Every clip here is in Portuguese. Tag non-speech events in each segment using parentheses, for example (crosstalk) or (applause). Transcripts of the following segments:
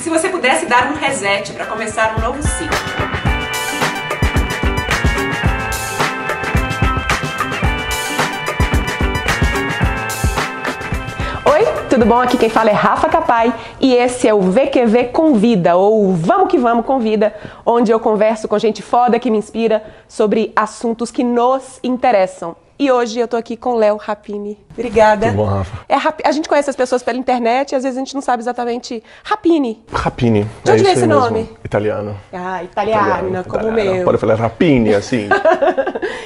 Se você pudesse dar um reset para começar um novo ciclo? Oi, tudo bom? Aqui quem fala é Rafa Capai e esse é o VQV Convida, ou Vamos que Vamos Convida, onde eu converso com gente foda que me inspira sobre assuntos que nos interessam. E hoje eu tô aqui com Léo Rapini. Obrigada. Tudo bom, Rafa? É, a gente conhece as pessoas pela internet e às vezes a gente não sabe exatamente. Rapini. Rapini. De onde é vem esse mesmo. nome? Italiano. Ah, italiana, como o italiano. meu. Pode falar Rapini, assim. (laughs)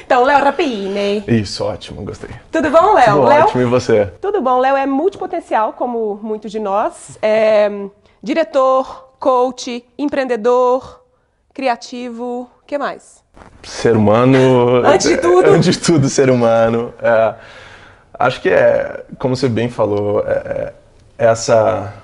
Então, Léo Rapini. isso, ótimo, gostei. Tudo bom, Léo? Tudo Léo? ótimo, e você? Tudo bom, Léo é multipotencial, como muitos de nós. É diretor, coach, empreendedor, criativo, o que mais? Ser humano... (laughs) Antes de tudo. Antes de tudo, ser humano. É, acho que é, como você bem falou, é, é essa...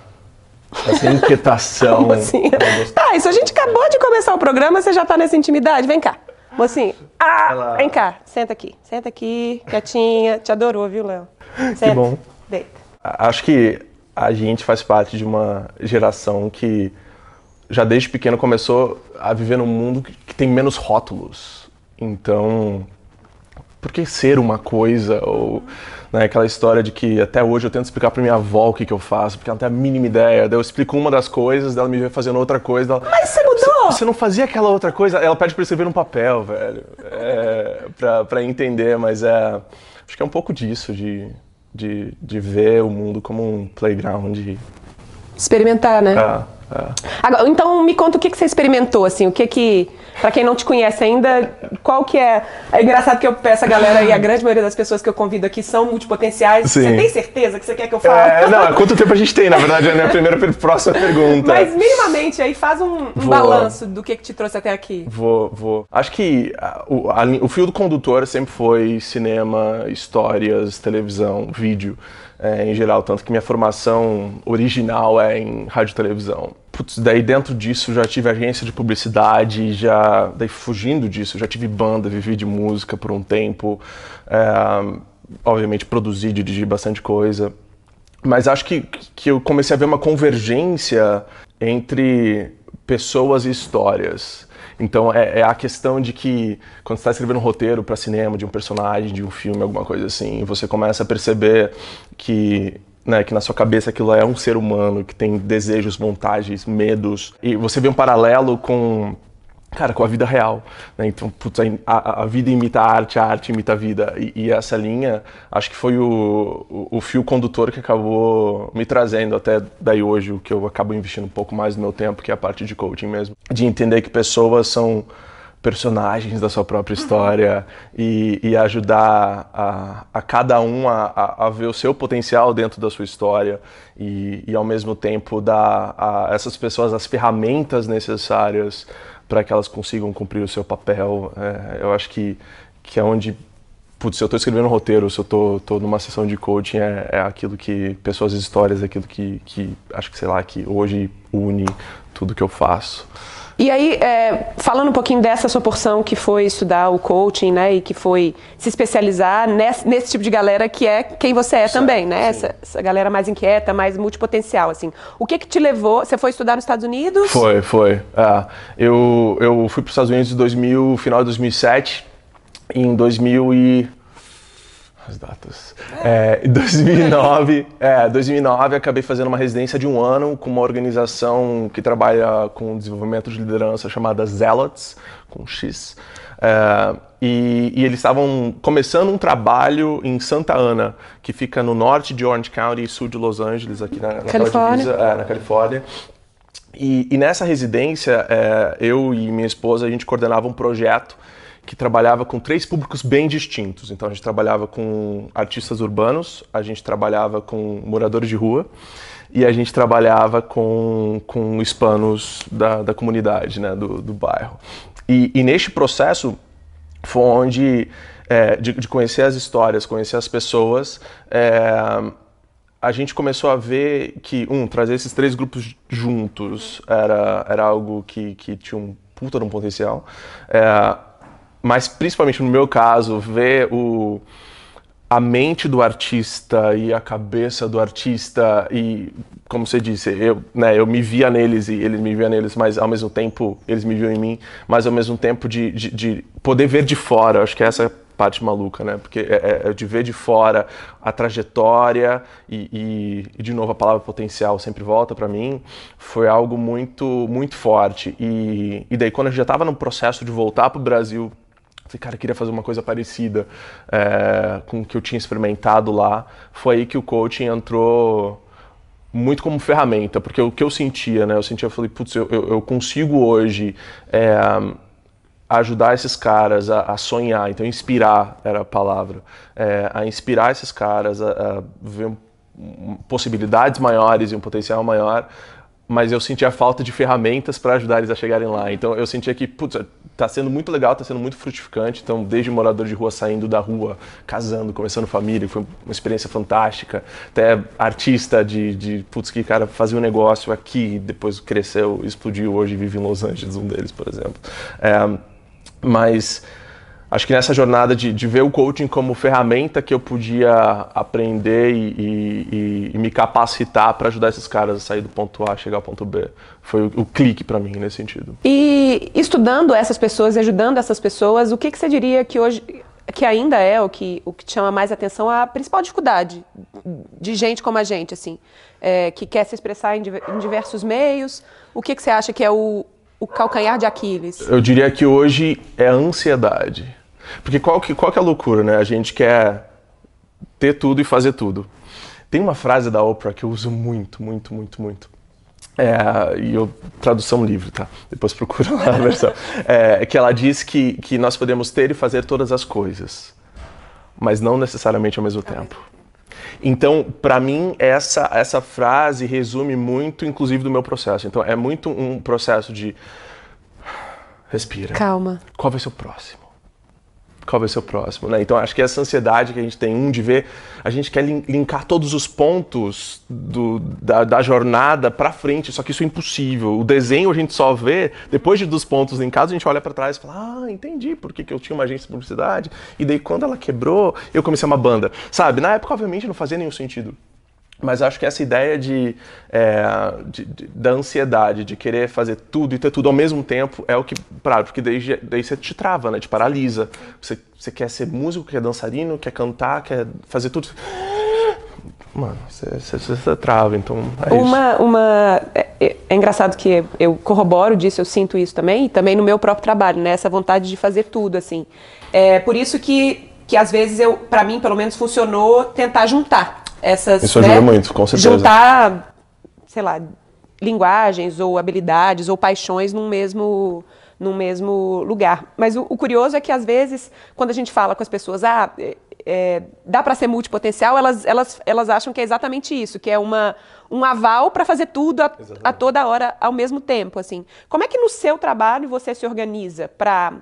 Essa inquietação. (laughs) Tá, isso a gente acabou de começar o programa, você já tá nessa intimidade. Vem cá. Mocinho. Ah, Ela- vem cá. Senta aqui. Senta aqui, quietinha. Te adorou, viu, Léo? (laughs) Senta. bom. Deita. Acho que a gente faz parte de uma geração que já desde pequeno começou a viver num mundo que tem menos rótulos. Então, por que ser uma coisa? Ou né, aquela história de que até hoje eu tento explicar pra minha avó o que, que eu faço, porque ela não tem a mínima ideia. Daí eu explico uma das coisas, ela me vê fazendo outra coisa. Ela, Mas você mudou! você não fazia aquela outra coisa? Ela pede pra eu escrever no papel, velho. É, pra, pra entender, mas é. Acho que é um pouco disso, de, de, de ver o mundo como um playground. Experimentar, né? é, é. Agora, então me conta o que, que você experimentou, assim, o que que, pra quem não te conhece ainda, qual que é... É engraçado que eu peço a galera e a grande maioria das pessoas que eu convido aqui são multipotenciais. Sim. Você tem certeza que você quer que eu fale? É, não, quanto tempo a gente tem, na verdade, é a minha primeira próxima pergunta. Mas minimamente aí faz um, um balanço do que, que te trouxe até aqui. Vou, vou. Acho que ah, o, a o fio do condutor sempre foi cinema, histórias, televisão, vídeo, é, em geral. Tanto que minha formação original é em rádio e televisão. Putz, daí dentro disso já tive agência de publicidade, já. Daí fugindo disso, já tive banda, vivi de música por um tempo. é, obviamente produzi, dirigi bastante coisa. Mas acho que, que eu comecei a ver uma convergência entre pessoas e histórias. Então é, é a questão de que quando você está escrevendo um roteiro para cinema de um personagem, de um filme, alguma coisa assim, você começa a perceber que né, que na sua cabeça aquilo é um ser humano que tem desejos, vontades, medos, e você vê um paralelo com cara, com a vida real. Né? Então, putz, a, a- vida imita a arte, a arte imita a vida. E, e essa linha, acho que foi o, o, o fio condutor que acabou me trazendo até daí hoje, o que eu acabo investindo um pouco mais do meu tempo, que é a parte de coaching mesmo. De entender que pessoas são personagens da sua própria história e, e ajudar a, a cada um a, a, a ver o seu potencial dentro da sua história e, e ao mesmo tempo dar a essas pessoas as ferramentas necessárias para que elas consigam cumprir o seu papel. É, eu acho que, que é onde Putz, se eu estou escrevendo um roteiro, se eu estou numa sessão de coaching, é, é aquilo que. Pessoas e histórias, é aquilo que, que acho que, sei lá, que hoje une tudo que eu faço. E aí, é, falando um pouquinho dessa sua porção que foi estudar o coaching, né, e que foi se especializar nesse, nesse tipo de galera que é quem você é também, né? Essa, essa galera mais inquieta, mais multipotencial, assim. O que que te levou? Você foi estudar nos Estados Unidos? Foi, foi. É, eu, eu fui para os Estados Unidos em 2000, final de 2007. Em 2000 e... As datas. É, em 2009, (laughs) é, 2009 acabei fazendo uma residência de um ano com uma organização que trabalha com desenvolvimento de liderança chamada Zealots, com X. É, e, e eles estavam começando um trabalho em Santa Ana, que fica no norte de Orange County, sul de Los Angeles, aqui na, Califórnia. divisa, é, na Califórnia. E, e nessa residência, é, eu e minha esposa, a gente coordenava um projeto que trabalhava com três públicos bem distintos. Então a gente trabalhava com artistas urbanos, a gente trabalhava com moradores de rua e a gente trabalhava com, com hispanos da, da comunidade, né, do, do bairro. E, e neste processo foi onde, é, de, de conhecer as histórias, conhecer as pessoas, é, a gente começou a ver que, um, trazer esses três grupos juntos era, era algo que, que tinha um puta de um potencial. É, mas, principalmente no meu caso, ver o, a mente do artista e a cabeça do artista e como você disse eu né eu me via neles e eles me via neles mas ao mesmo tempo eles me viam em mim mas ao mesmo tempo de, de, de poder ver de fora acho que essa é a parte maluca né? Porque é, é, é de ver de fora a trajetória e, e, e de novo a palavra potencial sempre volta para mim foi algo muito muito forte. E, e daí quando eu já estava no processo de voltar para o Brasil Falei, cara, eu queria fazer uma coisa parecida é, com o que eu tinha experimentado lá. Foi aí que o coaching entrou muito como ferramenta, porque o que eu sentia, né? Eu sentia, eu falei, putz, eu, eu, consigo hoje é, ajudar esses caras a, a, sonhar, então inspirar era a palavra, é, a inspirar esses caras a, a ver possibilidades maiores e um potencial maior, mas eu sentia falta de ferramentas para ajudar eles a chegarem lá. Então eu sentia que, putz, tá sendo muito legal, tá sendo muito frutificante. Então, desde morador de rua saindo da rua, casando, começando família, foi uma experiência fantástica. Até artista de, de putz, que cara fazia um negócio aqui, depois cresceu, explodiu, hoje vive em Los Angeles, um deles, por exemplo. É, mas acho que nessa jornada de, de, ver o coaching como ferramenta que eu podia aprender e, e, e me capacitar para ajudar esses caras a sair do ponto A, chegar ao ponto B, foi o, o clique para mim nesse sentido. E estudando essas pessoas e ajudando essas pessoas, o que, que você diria que hoje que ainda é o que, o que chama mais atenção a principal dificuldade de gente como a gente, assim, é, que quer se expressar em, em diversos meios. O que, que você acha que é o, o calcanhar de Aquiles? Eu diria que hoje é a ansiedade porque qual que, qual que é a loucura, né? A gente quer ter tudo e fazer tudo. Tem uma frase da Oprah que eu uso muito, muito, muito, muito. É, e eu, tradução livre, tá? Depois procura lá a (laughs) versão. É, que ela diz que, que nós podemos ter e fazer todas as coisas, mas não necessariamente ao mesmo tempo. Então, para mim, essa, essa frase resume muito, inclusive, do meu processo. Então, é muito um processo de (sighs) respira. Calma. Qual vai ser o próximo? Qual vai ser o próximo, né? Então acho que essa ansiedade que a gente tem, um, de ver, a gente quer linkar todos os pontos do, da, da, jornada para frente, só que isso é impossível. O desenho a gente só vê, depois de dos pontos linkados, a gente olha para trás e fala, ah, entendi por que, que eu tinha uma agência de publicidade, e daí quando ela quebrou, eu comecei uma banda. Sabe, na época, obviamente, não fazia nenhum sentido. Mas acho que essa ideia de, é, de, de, da ansiedade, de querer fazer tudo e ter tudo ao mesmo tempo, é o que. Claro, porque daí, daí você te trava, né? Te paralisa. Você, você quer ser músico, quer dançarino, quer cantar, quer fazer tudo. Mano, você, você, você trava, então é uma, isso. Uma, é, é, é, engraçado que eu corroboro disso, eu sinto isso também, e também no meu próprio trabalho, né? Essa vontade de fazer tudo, assim. É por isso que, que às vezes eu, para mim, pelo menos, funcionou tentar juntar essas. Isso ajuda né, muito, com certeza. Juntar, sei lá, linguagens ou habilidades ou paixões num mesmo num mesmo lugar. Mas o, o, curioso é que às vezes, quando a gente fala com as pessoas, ah, é, é dá para ser multipotencial, elas, elas, elas acham que é exatamente isso, que é uma, um aval para fazer tudo a, a, toda hora ao mesmo tempo. Assim. Como é que no seu trabalho você se organiza para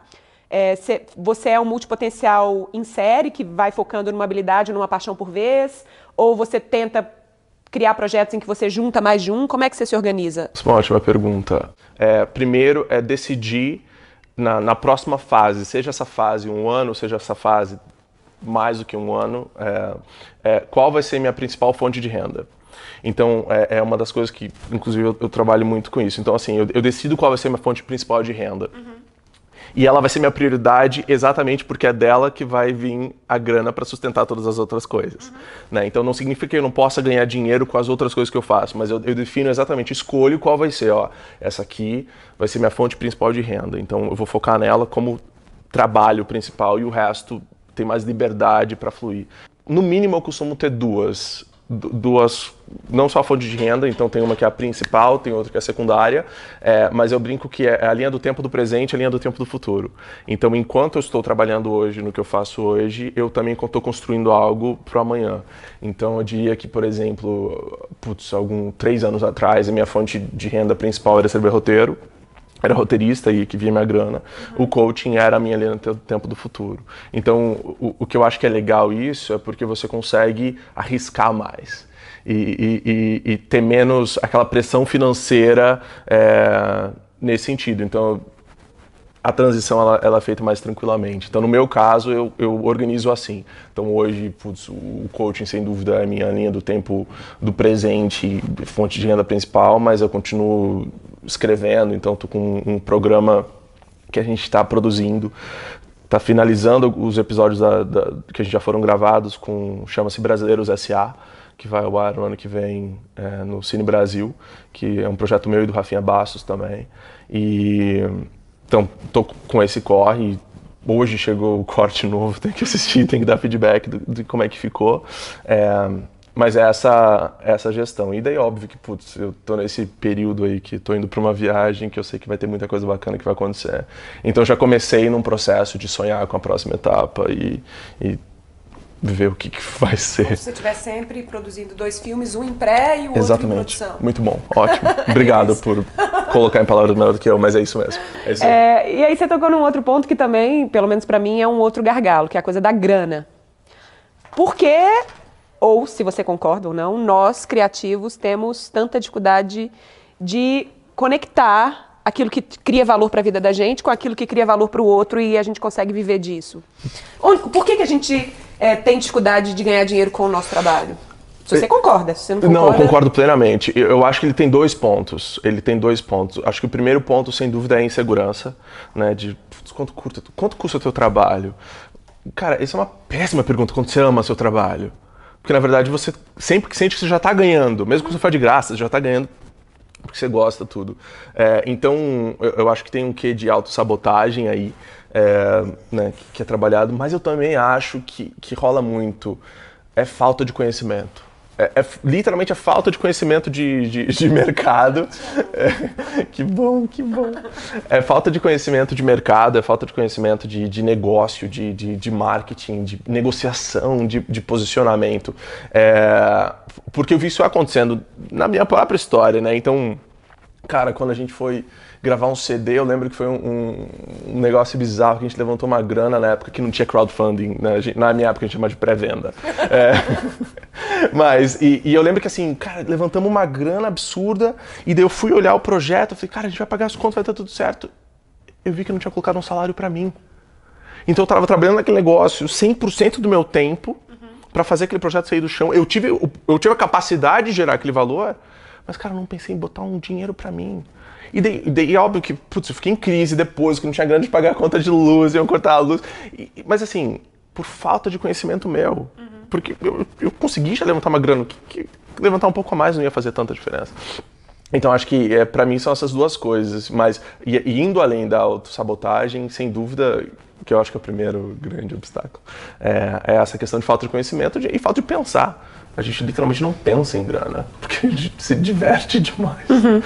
é, você é um multipotencial em série que vai focando numa habilidade, numa paixão por vez? Ou você tenta criar projetos em que você junta mais de um? Como é que você se organiza? Uma ótima pergunta. É, primeiro é decidir na, na, próxima fase, seja essa fase um ano, seja essa fase mais do que um ano, é, é, qual vai ser minha principal fonte de renda. Então, é, é uma das coisas que, inclusive, eu, eu, trabalho muito com isso. Então, assim, eu, eu, decido qual vai ser minha fonte principal de renda. Uhum. E ela vai ser minha prioridade exatamente porque é dela que vai vir a grana para sustentar todas as outras coisas. Uhum. Né? Então não significa que eu não possa ganhar dinheiro com as outras coisas que eu faço, mas eu, eu, defino exatamente, escolho qual vai ser. Ó, essa aqui vai ser minha fonte principal de renda. Então eu vou focar nela como trabalho principal e o resto tem mais liberdade para fluir. No mínimo eu costumo ter duas duas, não só a fonte de renda, então tem uma que é a principal, tem outra que é a secundária, é, mas eu brinco que é a linha do tempo do presente e a linha do tempo do futuro. Então, enquanto eu estou trabalhando hoje no que eu faço hoje, eu também estou construindo algo para amanhã. Então, eu diria que, por exemplo, putz, algum três anos atrás, a minha fonte de renda principal era escrever roteiro, era roteirista e que via minha grana. Uhum. O coaching era a minha linha do tempo do futuro. Então, o, o, que eu acho que é legal isso é porque você consegue arriscar mais. E, e, e, e ter menos aquela pressão financeira é, nesse sentido. Então, a transição ela, ela, é feita mais tranquilamente. Então, no meu caso, eu, eu organizo assim. Então, hoje, putz, o coaching, sem dúvida, é a minha linha do tempo do presente, fonte de renda principal, mas eu continuo escrevendo, então estou com um programa que a gente está produzindo, está finalizando os episódios da, da, que já foram gravados com chama-se Brasileiros S.A., que vai ao ar no ano que vem é, no Cine Brasil, que é um projeto meu e do Rafinha Bastos também. E então tô com esse corre. Hoje chegou o corte novo, (laughs) tem que assistir, tem que dar feedback de como é que ficou. É, mas é essa, essa gestão. E daí, óbvio que, putz, eu tô nesse período aí que tô indo para uma viagem que eu sei que vai ter muita coisa bacana que vai acontecer. Então já comecei num processo de sonhar com a próxima etapa e, e ver o que, que vai ser. Como se você estiver sempre produzindo dois filmes, um em pré e o Exatamente. outro em produção. Muito bom, ótimo. Obrigado (laughs) é por colocar em palavras melhor do que eu, mas é isso mesmo. É isso é, e aí você tocou num outro ponto que também, pelo menos para mim, é um outro gargalo, que é a coisa da grana. Por que ou se você concorda ou não, nós criativos temos tanta dificuldade de conectar aquilo que cria valor para a vida da gente com aquilo que cria valor para o outro e a gente consegue viver disso. Por que, que a gente é, tem dificuldade de ganhar dinheiro com o nosso trabalho? Se você concorda, se você não concorda... Não, eu concordo plenamente. Eu acho que ele tem dois pontos. Ele tem dois pontos. Acho que o primeiro ponto, sem dúvida, é a insegurança, né? De quanto, curta, quanto custa o teu trabalho? Cara, essa é uma péssima pergunta quando você ama seu trabalho. Porque na verdade você sempre que sente que você já está ganhando, mesmo que você for de graça, você já está ganhando porque você gosta tudo. É, então eu, eu, acho que tem um quê de autossabotagem aí, é, né, que, é trabalhado, mas eu também acho que, que rola muito é falta de conhecimento. É, é, literalmente a falta de conhecimento de, de, de (laughs) mercado. É, que bom, que bom. É falta de conhecimento de mercado, é falta de conhecimento de, de negócio, de, de, de marketing, de negociação, de, de posicionamento. É, porque eu vi isso acontecendo na minha própria história, né? Então, cara, quando a gente foi gravar um CD, eu lembro que foi um, um, negócio bizarro, que a gente levantou uma grana na época que não tinha crowdfunding, né? na minha época a gente chama de pré-venda. (laughs) É. (laughs) Mas, e, e, eu lembro que assim, cara, levantamos uma grana absurda, e daí eu fui olhar o projeto, eu falei, cara, a gente vai pagar as contas, vai estar tudo certo. Eu vi que não tinha colocado um salário para mim. Então eu estava trabalhando naquele negócio 100% do meu tempo uhum. para fazer aquele projeto sair do chão. Eu tive, eu tive a capacidade de gerar aquele valor, mas, cara, eu não pensei em botar um dinheiro para mim. E daí, daí, óbvio que, putz, eu fiquei em crise depois, que não tinha grana de pagar a conta de luz, iam cortar a luz. E, mas assim, por falta de conhecimento meu. Uhum. Porque eu, eu consegui já levantar uma grana, que, que, levantar um pouco a mais não ia fazer tanta diferença. Então acho que é, para mim são essas duas coisas, mas e, e indo além da autossabotagem, sem dúvida, que eu acho que é o primeiro grande obstáculo, é, é essa questão de falta de conhecimento de, e falta de pensar a gente literalmente não pensa em grana, (laughs) porque a gente se diverte demais. Uhum.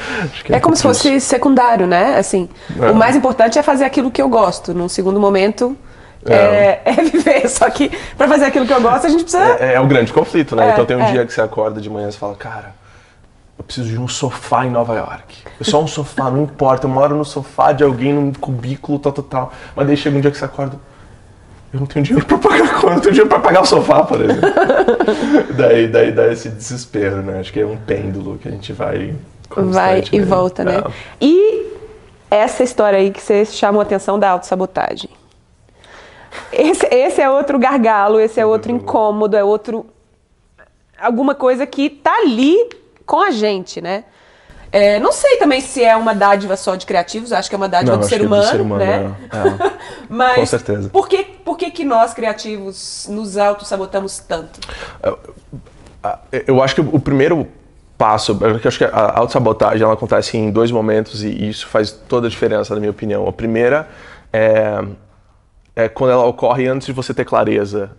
É, é, como se fosse secundário, né? Assim, é. o mais importante é fazer aquilo que eu gosto. Num segundo momento, é. É, (laughs) é, viver. Só que para fazer aquilo que eu gosto, a gente precisa. É, é um grande conflito, né? É, então tem um dia que você acorda de manhã e fala, cara, eu preciso de um sofá em Nova York. É só um sofá, não importa. Eu moro no sofá de alguém, num cubículo, tal, tal, tal. Mas daí chega um dia que você acorda eu não tenho dinheiro para pagar conta, não tenho dinheiro para pagar o sofá, por exemplo. (laughs) daí, daí dá esse desespero, né? Acho que é um pêndulo que a gente vai vai e volta, né? É. E essa história aí que você chamou a atenção da autossabotagem. Esse, esse é outro gargalo, esse é outro incômodo, é outro alguma coisa que tá ali com a gente, né? É, não sei também se é uma dádiva só de criativos, acho que é uma dádiva não, do, ser humano, é do ser humano, né? É. É. (laughs) Mas Com certeza. Por que, por que, que nós criativos nos auto-sabotamos tanto? Eu, eu acho que o primeiro passo, eu acho que a autossabotagem ela acontece em dois momentos e isso faz toda a diferença, na minha opinião. A primeira é, é quando ela ocorre antes de você ter clareza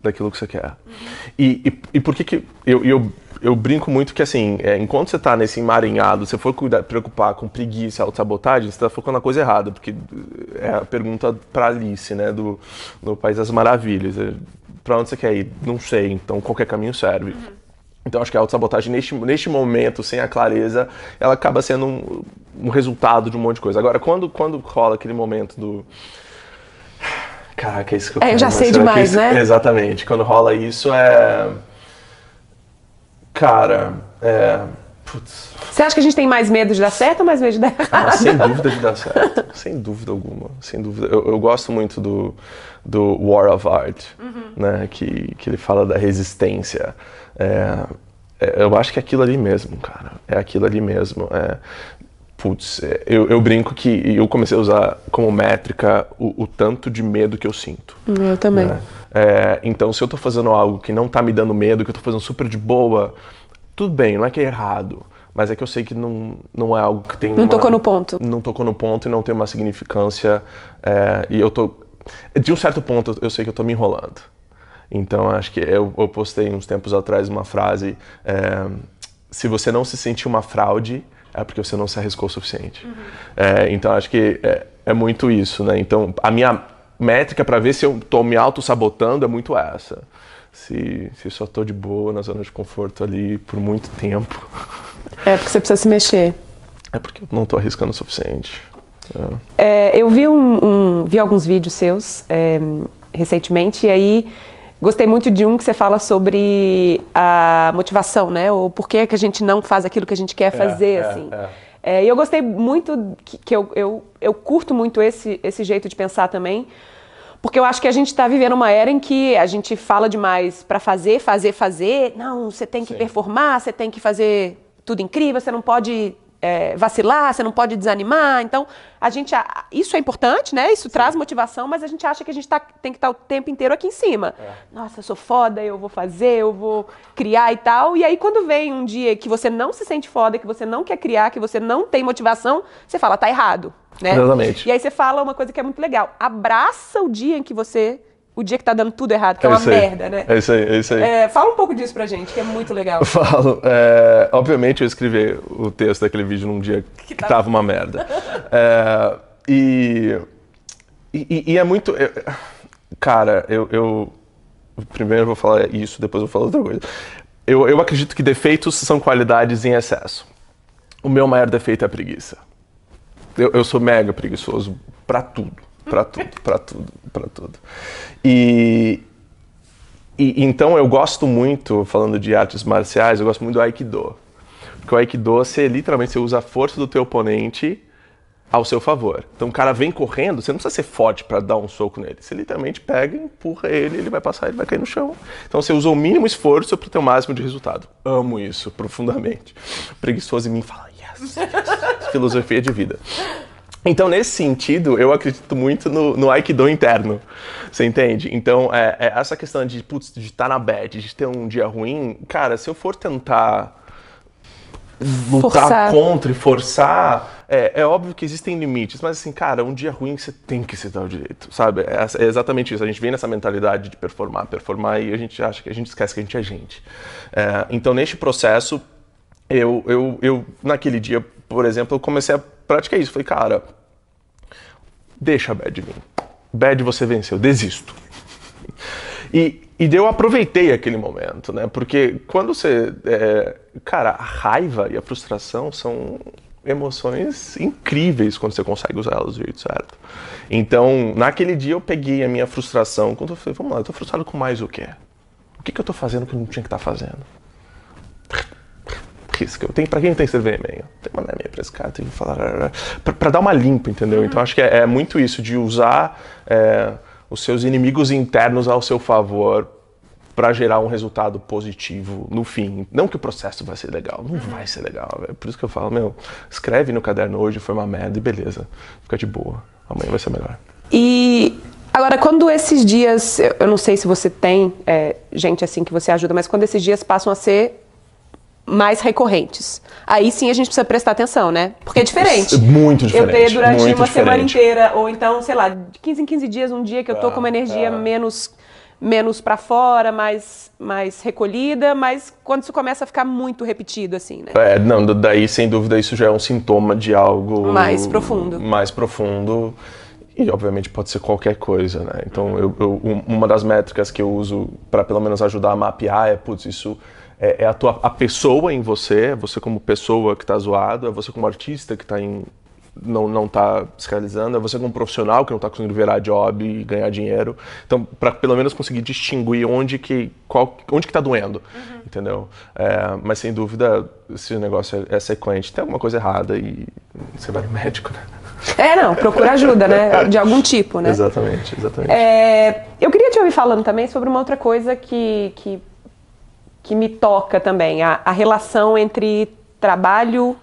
daquilo que você quer. Uhum. E, e, e, por que que eu, eu eu brinco muito que, assim, é, enquanto você está nesse emaranhado, você for cuidar, preocupar com preguiça, autossabotagem, você está focando na coisa errada, porque é a pergunta para Alice, né, do no País das Maravilhas. É, para onde você quer ir? Não sei, então qualquer caminho serve. Uhum. Então acho que a autossabotagem, neste, neste momento, sem a clareza, ela acaba sendo um, um resultado de um monte de coisa. Agora, quando, quando rola aquele momento do... (sighs) Caraca, é isso que eu É, eu já sei demais, né? Exatamente. Quando rola isso, é Cara, é, Putz. Você acha que a gente tem mais medo de dar certo ou mais medo de dar errado? Ah, sem dúvida de dar certo. (laughs) sem dúvida alguma. Sem dúvida. Eu, eu gosto muito do, do War of Art, né? Que, que ele fala da resistência. É, é, eu acho que é aquilo ali mesmo, cara. É aquilo ali mesmo. É, putz, é, eu, eu brinco que eu comecei a usar como métrica o, o tanto de medo que eu sinto. Eu também. né? É, então, se eu tô fazendo algo que não tá me dando medo, que eu tô fazendo super de boa, tudo bem, não é que é errado. Mas é que eu sei que não, não é algo que tem. Não uma- tocou no ponto. Não tocou no ponto e não tem uma significância. é, e eu tô. De um certo ponto, eu sei que eu tô me enrolando. Então, acho que eu, eu postei uns tempos atrás uma frase: é, se você não se sentir uma fraude, é porque você não se arriscou o suficiente. É, então, acho que é, é muito isso, né? Então, a minha métrica para ver se eu tô me auto-sabotando é muito essa. Se, se só tô de boa na zona de conforto ali por muito tempo, É porque você precisa se mexer. é porque eu não tô arriscando o suficiente. É, eu vi, um, um- vi alguns vídeos seus é, recentemente e aí gostei muito de um que você fala sobre a motivação, né? O porquê que a gente não faz aquilo que a gente quer fazer, é, assim. É. E eu gostei muito, que, que eu, eu, eu curto muito esse, esse jeito de pensar também, porque eu acho que a gente está vivendo uma era em que a gente fala demais para fazer, fazer, fazer. Não, você tem que Sim. performar, você tem que fazer tudo incrível, você não pode é, vacilar, você não pode desanimar. Então, a gente. a- Isso é importante, né? Isso traz motivação, mas a gente acha que a gente tá- tem que estar o tempo inteiro aqui em cima. Nossa, eu sou foda, eu vou fazer, eu vou criar e tal. E aí, quando vem um dia que você não se sente foda, que você não quer criar, que você não tem motivação, você fala, tá errado. Né? Exatamente. E aí você fala uma coisa que é muito legal. Abraça o dia em que você. O dia que tá dando tudo errado, que é, uma isso aí. merda, né? É isso aí, é isso aí. É, fala um pouco disso pra gente, que é muito legal. Eu (laughs) falo, é, obviamente eu escrevi o texto daquele vídeo num dia (laughs) que, tava- tava uma merda. É, e, e, e é muito. eu- cara, eu, eu. Primeiro eu vou falar isso, depois eu vou falar outra coisa. Eu, eu acredito que defeitos são qualidades em excesso. O meu maior defeito é a preguiça. Eu, eu sou mega preguiçoso pra tudo, pra tudo, pra tudo, pra tudo. E, e então eu gosto muito, falando de artes marciais, eu gosto muito do Aikido. Porque o Aikido, você literalmente você usa a força do teu oponente ao seu favor. Então o cara vem correndo, você não precisa ser forte para dar um soco nele. Você literalmente pega, empurra ele, ele vai passar, ele vai cair no chão. Então você usa o mínimo esforço para ter o máximo de resultado. Amo isso profundamente. Preguiçoso em mim fala, yes, yes. (laughs) Filosofia de vida. Então, nesse sentido, eu acredito muito no, no Aikido interno. Você entende? Então, é, é essa questão de, putz, de estar na bad, de ter um dia ruim, cara, se eu for tentar lutar Forçar. contra e forçar, é, é óbvio que existem limites, mas assim, cara, um dia ruim você tem que se dar o direito, sabe? É, é exatamente isso. A gente vem nessa mentalidade de performar, performar e a gente acha que a gente esquece que a gente é gente. É, então, neste processo, eu, eu, eu, naquele dia, por exemplo, eu comecei a praticar isso. Falei, cara, deixa a bad vir. Bad você venceu, desisto. E, e eu aproveitei aquele momento, né? Porque quando você. é, cara, a raiva e a frustração são emoções incríveis quando você consegue usar elas do jeito certo. Então, naquele dia eu peguei a minha frustração. Quando eu falei, vamos lá, eu tô frustrado com mais o quê? O que, que eu tô fazendo que eu não tinha que estar fazendo? Risca. Eu tenho, pra quem tem escrever e-mail? Tem mandar e-mail pra esse cara, tem que falar. Pra, pra dar uma limpa, entendeu? Então acho que é, é muito isso, de usar é, os seus inimigos internos ao seu favor para gerar um resultado positivo no fim. Não que o processo vai ser legal, não vai ser legal. É por isso que eu falo, meu, escreve no caderno hoje, foi uma merda e beleza. Fica de boa. Amanhã vai ser melhor. E agora, quando esses dias, eu não sei se você tem é, gente assim que você ajuda, mas quando esses dias passam a ser mais recorrentes, aí sim a gente precisa prestar atenção, né? Porque é diferente. Muito diferente, Eu ter durante uma semana diferente. inteira, ou então, sei lá, de 15 em 15 dias, um dia que eu tô com uma energia menos menos para fora, mais mais recolhida, mas quando isso começa a ficar muito repetido assim, né? É, não, da- daí sem dúvida isso já é um sintoma de algo Mais profundo. Mais profundo e obviamente pode ser qualquer coisa, né? Então eu, eu- um- uma das métricas que eu uso para pelo menos ajudar a mapear é, putz, isso é, é a tua a pessoa em você, é você como pessoa que tá zoado, é você como artista que tá em não não está se realizando, é você como profissional que não está conseguindo virar job e ganhar dinheiro. Então, para pelo menos conseguir distinguir onde que qual, onde que está doendo, entendeu? É, mas sem dúvida, se o negócio é, é sequente, tem alguma coisa errada e você vai no médico, né? (laughs) É, não, procura ajuda, né? De algum tipo, né? Exatamente, exatamente. É, eu queria te ouvir falando também sobre uma outra coisa que, que, que me toca também, a, a relação entre trabalho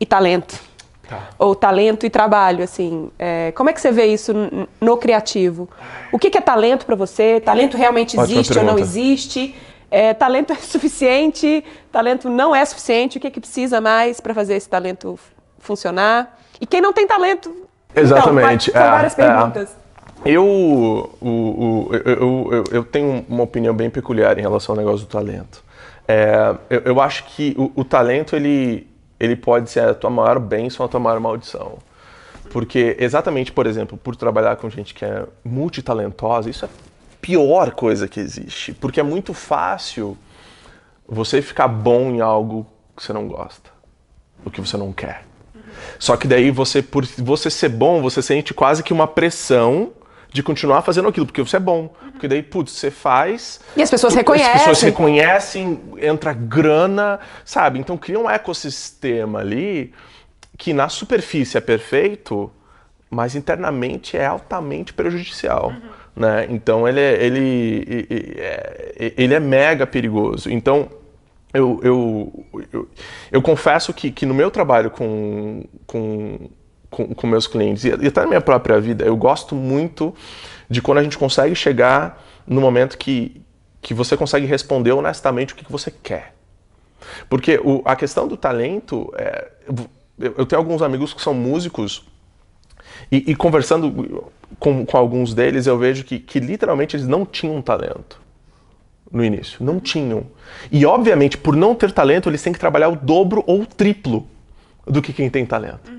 e talento. Tá. Ou talento e trabalho, assim. É, como é que você vê isso no criativo? O que, que é talento para você? Talento realmente Ótima existe ou não pergunta. existe? É, talento é (laughs) suficiente? Talento não é suficiente? O que, que precisa mais para fazer esse talento funcionar? E quem não tem talento? Exatamente, Então, são é, várias é. perguntas. Eu, o, o- eu, eu- eu tenho uma opinião bem peculiar em relação ao negócio do talento. É, eu, eu acho que o, o talento ele, ele pode ser a tua maior bênção ou a tua maior maldição. Porque exatamente, por exemplo, por trabalhar com gente que é multitalentosa, isso é a pior coisa que existe. Porque é muito fácil você ficar bom em algo que você não gosta, o que você não quer. Só que daí você, por você ser bom, você sente quase que uma pressão de continuar fazendo aquilo, porque você é bom. Porque daí, putz, você faz. E as pessoas As pessoas reconhecem. reconhecem, entra grana, sabe? Então cria um ecossistema ali que na superfície é perfeito, mas internamente é altamente prejudicial. Né? Então ele é, ele, e- e- é- ele é mega perigoso. Então eu, eu, eu, eu confesso que, que no meu trabalho com, com, com, com meus clientes e e até na minha própria vida, eu gosto muito de quando a gente consegue chegar no momento que, que você consegue responder honestamente o que, que você quer. Porque o- a questão do talento, é, eu, eu tenho alguns amigos que são músicos e, e conversando com, com alguns deles, eu vejo que, que literalmente eles não tinham talento no início. Não tinham. E, obviamente, por não ter talento, eles têm que trabalhar o dobro ou o triplo do que quem tem talento.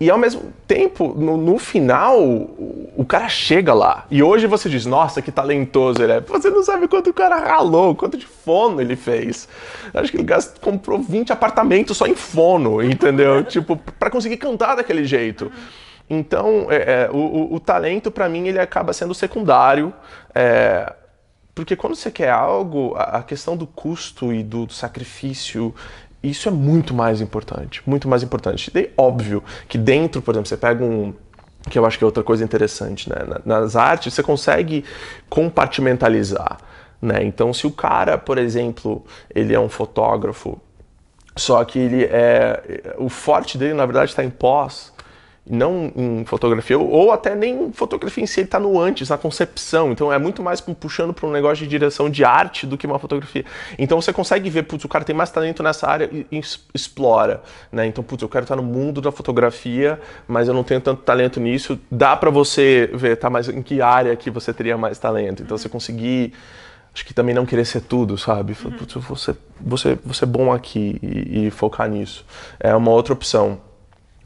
E, ao mesmo tempo, no, no final, o, o cara chega lá. E hoje você diz, nossa, que talentoso ele é. Você não sabe quanto o cara ralou, quanto de fono ele fez. Acho que ele gast- comprou 20 apartamentos só em fono, entendeu? (laughs) tipo, para conseguir cantar daquele jeito. Então, é, é, o, o- talento, para mim, ele acaba sendo secundário. é, porque quando você quer algo, a a questão do custo e do sacrifício, isso é muito mais importante, muito mais importante. E óbvio que dentro, por exemplo, você pega um que eu acho que é outra coisa interessante, né? Na- Nas artes você consegue compartimentalizar, né? Então, se o cara, por exemplo, ele é um fotógrafo, só que ele é o forte dele na verdade está em pós, não em fotografia, ou, ou até nem fotografia em si, ele está no antes, na concepção. Então é muito mais puxando para um negócio de direção de arte do que uma fotografia. Então você consegue ver, putz, o cara tem mais talento nessa área e, e explora, né? Então, putz, eu quero estar no mundo da fotografia, mas eu não tenho tanto talento nisso. Dá para você ver, tá, mas em que área que você teria mais talento? Então você conseguir acho que também não querer ser tudo, sabe? Falar, Putz, eu vou ser, vou ser, vou ser bom aqui e, e focar nisso. É uma outra opção.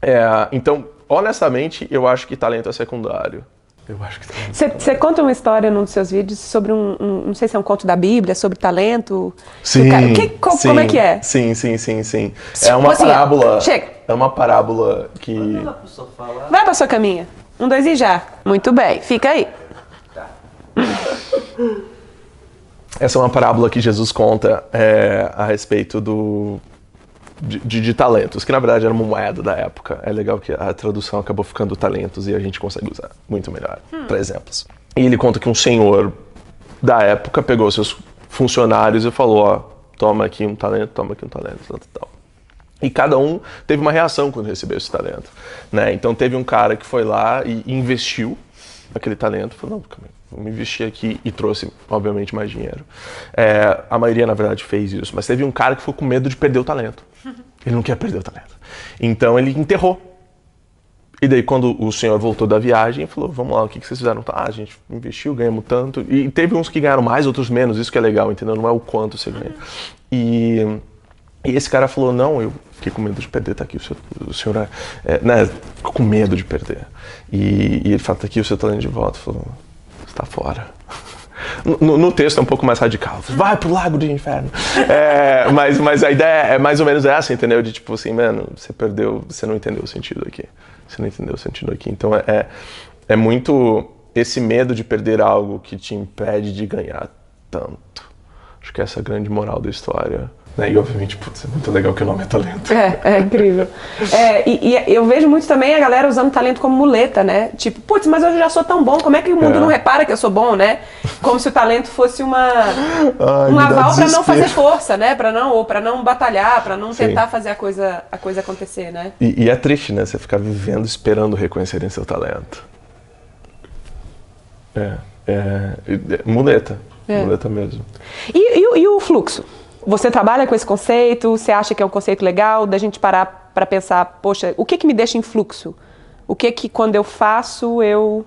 É, então, honestamente, eu acho que talento é secundário. Eu acho que talento Você, você conta uma história num dos seus vídeos sobre um, um- não sei se é um conto da Bíblia, sobre talento. Sim, que- co- sim, como é que é? Sim, sim, sim, sim. É uma Assim, parábola. chega. É uma parábola que. Vai pra sua caminha. Um, dois e já. Muito bem, fica aí. Essa é uma parábola que Jesus conta é, a respeito do. De, de- de talentos, que na verdade era uma moeda da época. É legal que a tradução acabou ficando talentos e a gente consegue usar muito melhor para exemplos. E ele conta que um senhor da época pegou seus funcionários e falou: Ó, toma aqui um talento, toma aqui um talento, tal, tal. E cada um teve uma reação quando recebeu esse talento. Né? Então teve um cara que foi lá e investiu aquele talento, falou, não, calma aí, vamos investir aqui e trouxe, obviamente, mais dinheiro. É, a maioria, na verdade, fez isso, mas teve um cara que ficou com medo de perder o talento. Ele não quer perder o talento. Então ele enterrou. E daí, quando o senhor voltou da viagem, falou: Vamos lá, o que vocês fizeram? Tá, a gente investiu, ganhamos tanto. E teve uns que ganharam mais, outros menos, isso que é legal, entendeu? Não é o quanto você ganha. E, e esse cara falou: Não, eu fiquei com medo de perder, tá aqui o senhor, o senhor é, é, né, com medo de perder. E, e ele fala: Tá aqui o seu talento de volta. Falou: Está fora. No, no, texto é um pouco mais radical. Vai pro lago do inferno. É, mas, mas a ideia é mais ou menos essa, entendeu? De tipo assim, mano, você perdeu, você não entendeu o sentido aqui. Você não entendeu o sentido aqui. Então é, é, é muito esse medo de perder algo que te impede de ganhar tanto. Acho que essa é a grande moral da história. Né? E obviamente, putz, é muito legal que o nome é talento. É, é incrível. É, e, e, eu vejo muito também a galera usando talento como muleta, né? Tipo, putz, mas eu já sou tão bom, como é que o mundo é. não repara que eu sou bom, né? Como se o talento fosse uma, Ai, um aval para não fazer força, né? Para não, ou para não batalhar, para não Sim. tentar fazer a coisa, a coisa acontecer, né? E, e é triste, né? Você ficar vivendo esperando reconhecerem seu talento. É, é, é muleta. É. Muleta mesmo. E, e, e o fluxo? Você trabalha com esse conceito? Você acha que é um conceito legal da gente parar para pensar, poxa, o que que me deixa em fluxo? O que que quando eu faço eu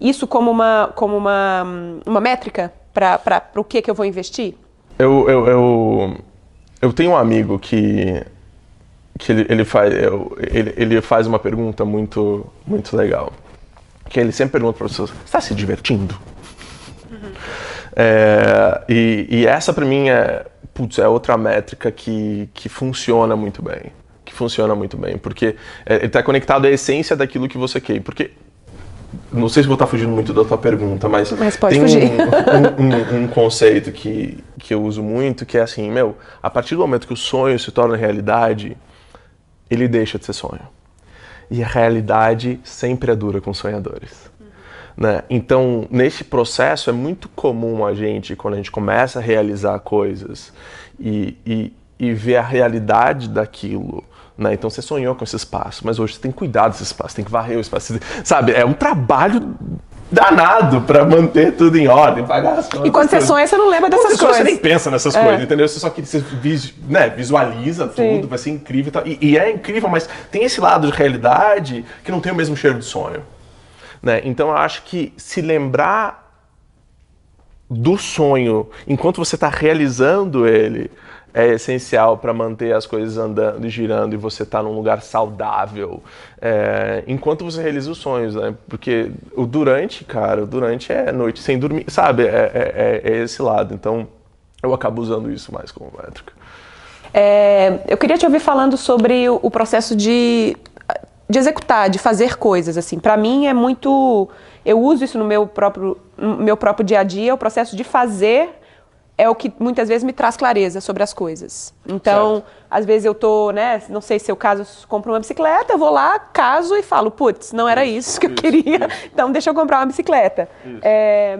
isso como uma como uma, uma métrica para o que que eu vou investir? Eu, eu, eu, eu tenho um amigo que que ele, ele faz eu, ele, ele faz uma pergunta muito muito legal que ele sempre pergunta para as pessoas: está se divertindo? Uhum. É, e, e, essa para mim é putz, é outra métrica que, que funciona muito bem. Que funciona muito bem, porque é, ele está conectado à essência daquilo que você quer. Porque não sei se vou estar fugindo muito da tua pergunta, mas, mas tem um, um, um, um, conceito que, que eu uso muito, que é assim, meu, a partir do momento que o sonho se torna realidade, ele deixa de ser sonho. E a realidade sempre é dura com sonhadores. Né? Então, nesse processo é muito comum a gente, quando a gente começa a realizar coisas e, e, e ver a realidade daquilo. Né? Então, você sonhou com esse espaço, mas hoje você tem que cuidar desse espaço, tem que varrer o espaço. Sabe, é um trabalho danado para manter tudo em ordem, pagar as contas. E quando você coisas. sonha, você não lembra dessas coisas. Você nem pensa nessas é. coisas, entendeu? Você só que você né, visualiza Sim. tudo, vai ser incrível e, e, é incrível, mas tem esse lado de realidade que não tem o mesmo cheiro de sonho. Né? Então eu acho que se lembrar do sonho enquanto você está realizando ele é essencial para manter as coisas andando e girando e você estar tá num lugar saudável é, enquanto você realiza os sonhos, né? Porque o durante, cara, o durante é noite sem dormir, sabe? É, é, é, é esse lado. Então eu acabo usando isso mais como métrica. É, eu queria te ouvir falando sobre o processo de de executar, de fazer coisas assim. Para mim é muito, eu uso isso no meu próprio, no meu próprio dia a dia. O processo de fazer é o que muitas vezes me traz clareza sobre as coisas. Então, certo. às vezes eu tô, né, não sei se eu caso compro uma bicicleta, eu vou lá, caso e falo, putz, não era isso, isso que eu isso, queria, isso. (laughs) então deixa eu comprar uma bicicleta. É,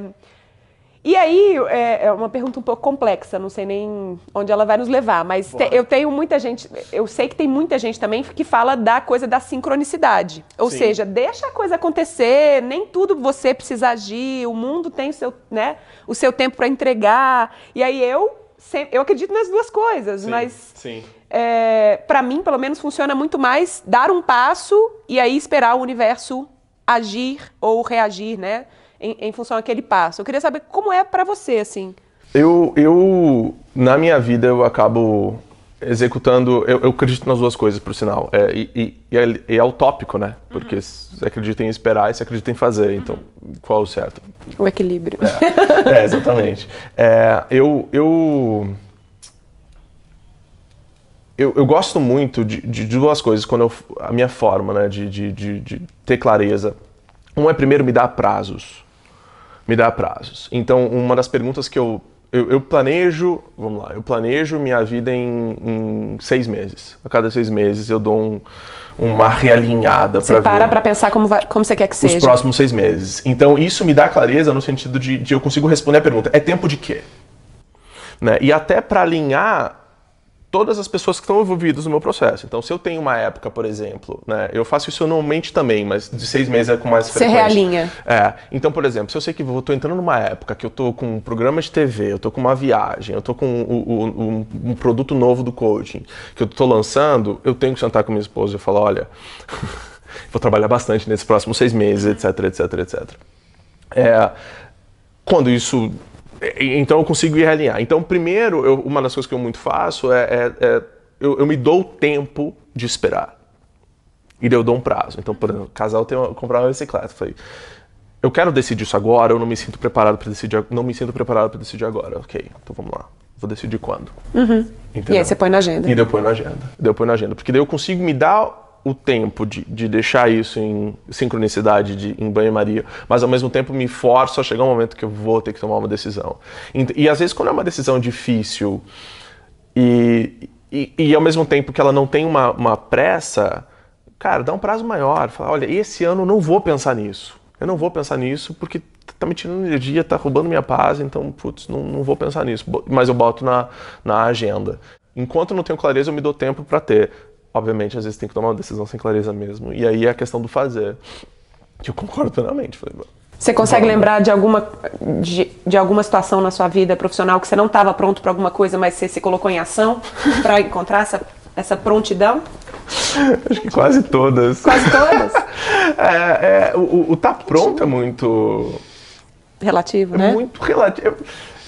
e aí, é, é uma pergunta um pouco complexa, não sei nem onde ela vai nos levar, mas te, eu tenho muita gente, eu sei que tem muita gente também que fala da coisa da sincronicidade. Ou Sim. seja, deixa a coisa acontecer, nem tudo você precisa agir, o mundo tem o seu, né, o seu tempo para entregar. E aí eu, eu acredito nas duas coisas, Sim. mas Sim. É, para mim, pelo menos, funciona muito mais dar um passo e aí esperar o universo agir ou reagir, né? Em, em função daquele passo. Eu queria saber como é para você, assim. Eu, eu, na minha vida, eu acabo executando, eu, eu acredito nas duas coisas, por sinal. É, e, e, é, é, utópico, né? Porque uhum. você acredita em esperar e você acredita em fazer. Então, qual é o certo? O equilíbrio. É, é exatamente. É, eu, eu, eu, eu, gosto muito de, de, duas coisas quando eu, a minha forma né, de, de, de ter clareza. Um é primeiro me dar prazos me dá prazos. Então, uma das perguntas que eu, eu, eu planejo, vamos lá, eu planejo minha vida em, em, seis meses. A cada seis meses eu dou um, uma realinhada para Você para para pensar como, vai, como você quer que seja. Os próximos seis meses. Então, isso me dá clareza no sentido de, de eu consigo responder a pergunta, é tempo de quê? Né? E até para alinhar todas as pessoas que estão envolvidas no meu processo. Então, se eu tenho uma época, por exemplo, né, eu faço isso anualmente também, mas de seis meses é com mais frequência. Você realinha. É. Então, por exemplo, se eu sei que eu estou entrando numa época que eu estou com um programa de TV, eu estou com uma viagem, eu estou com um, um, um, produto novo do coaching que eu estou lançando, eu tenho que sentar com minha esposa e falar, olha, (laughs) vou trabalhar bastante nesses próximos seis meses, etc, etc, etc. É, quando isso então eu consigo ir alinhar. Então, primeiro, eu, uma das coisas que eu muito faço é, é, é eu, eu, me dou o tempo de esperar. E daí eu dou um prazo. Então, por exemplo, o casal tem uma, comprar uma bicicleta. Eu falei, eu quero decidir isso agora, eu não me sinto preparado para decidir, não me sinto preparado para decidir agora. Ok, então vamos lá. Vou decidir quando. Uhum. E aí você põe na agenda. E daí eu ponho na agenda. Daí eu ponho na agenda. Porque daí eu consigo me dar o tempo de, de deixar isso em sincronicidade, de, em banho-maria, mas ao mesmo tempo me forço a chegar um momento que eu vou ter que tomar uma decisão. E, e às vezes, quando é uma decisão difícil e, e, e, ao mesmo tempo que ela não tem uma, uma pressa, cara, dá um prazo maior. Fala, olha, esse ano eu não vou pensar nisso. Eu não vou pensar nisso porque tá me tirando energia, tá roubando minha paz, então, putz, não, não vou pensar nisso. Mas eu boto na, na agenda. Enquanto não tenho clareza, eu me dou tempo para ter. Obviamente, às vezes tem que tomar uma decisão sem clareza mesmo. E aí é a questão do fazer. Que eu concordo plenamente. Falei, você consegue lembrar de alguma, de, de, alguma situação na sua vida profissional que você não estava pronto para alguma coisa, mas você se colocou em ação (laughs) para encontrar essa, essa prontidão? Acho que quase todas. Quase todas? (laughs) é, é, o, o tá pronto é muito. Relativo, é né? Muito relativo.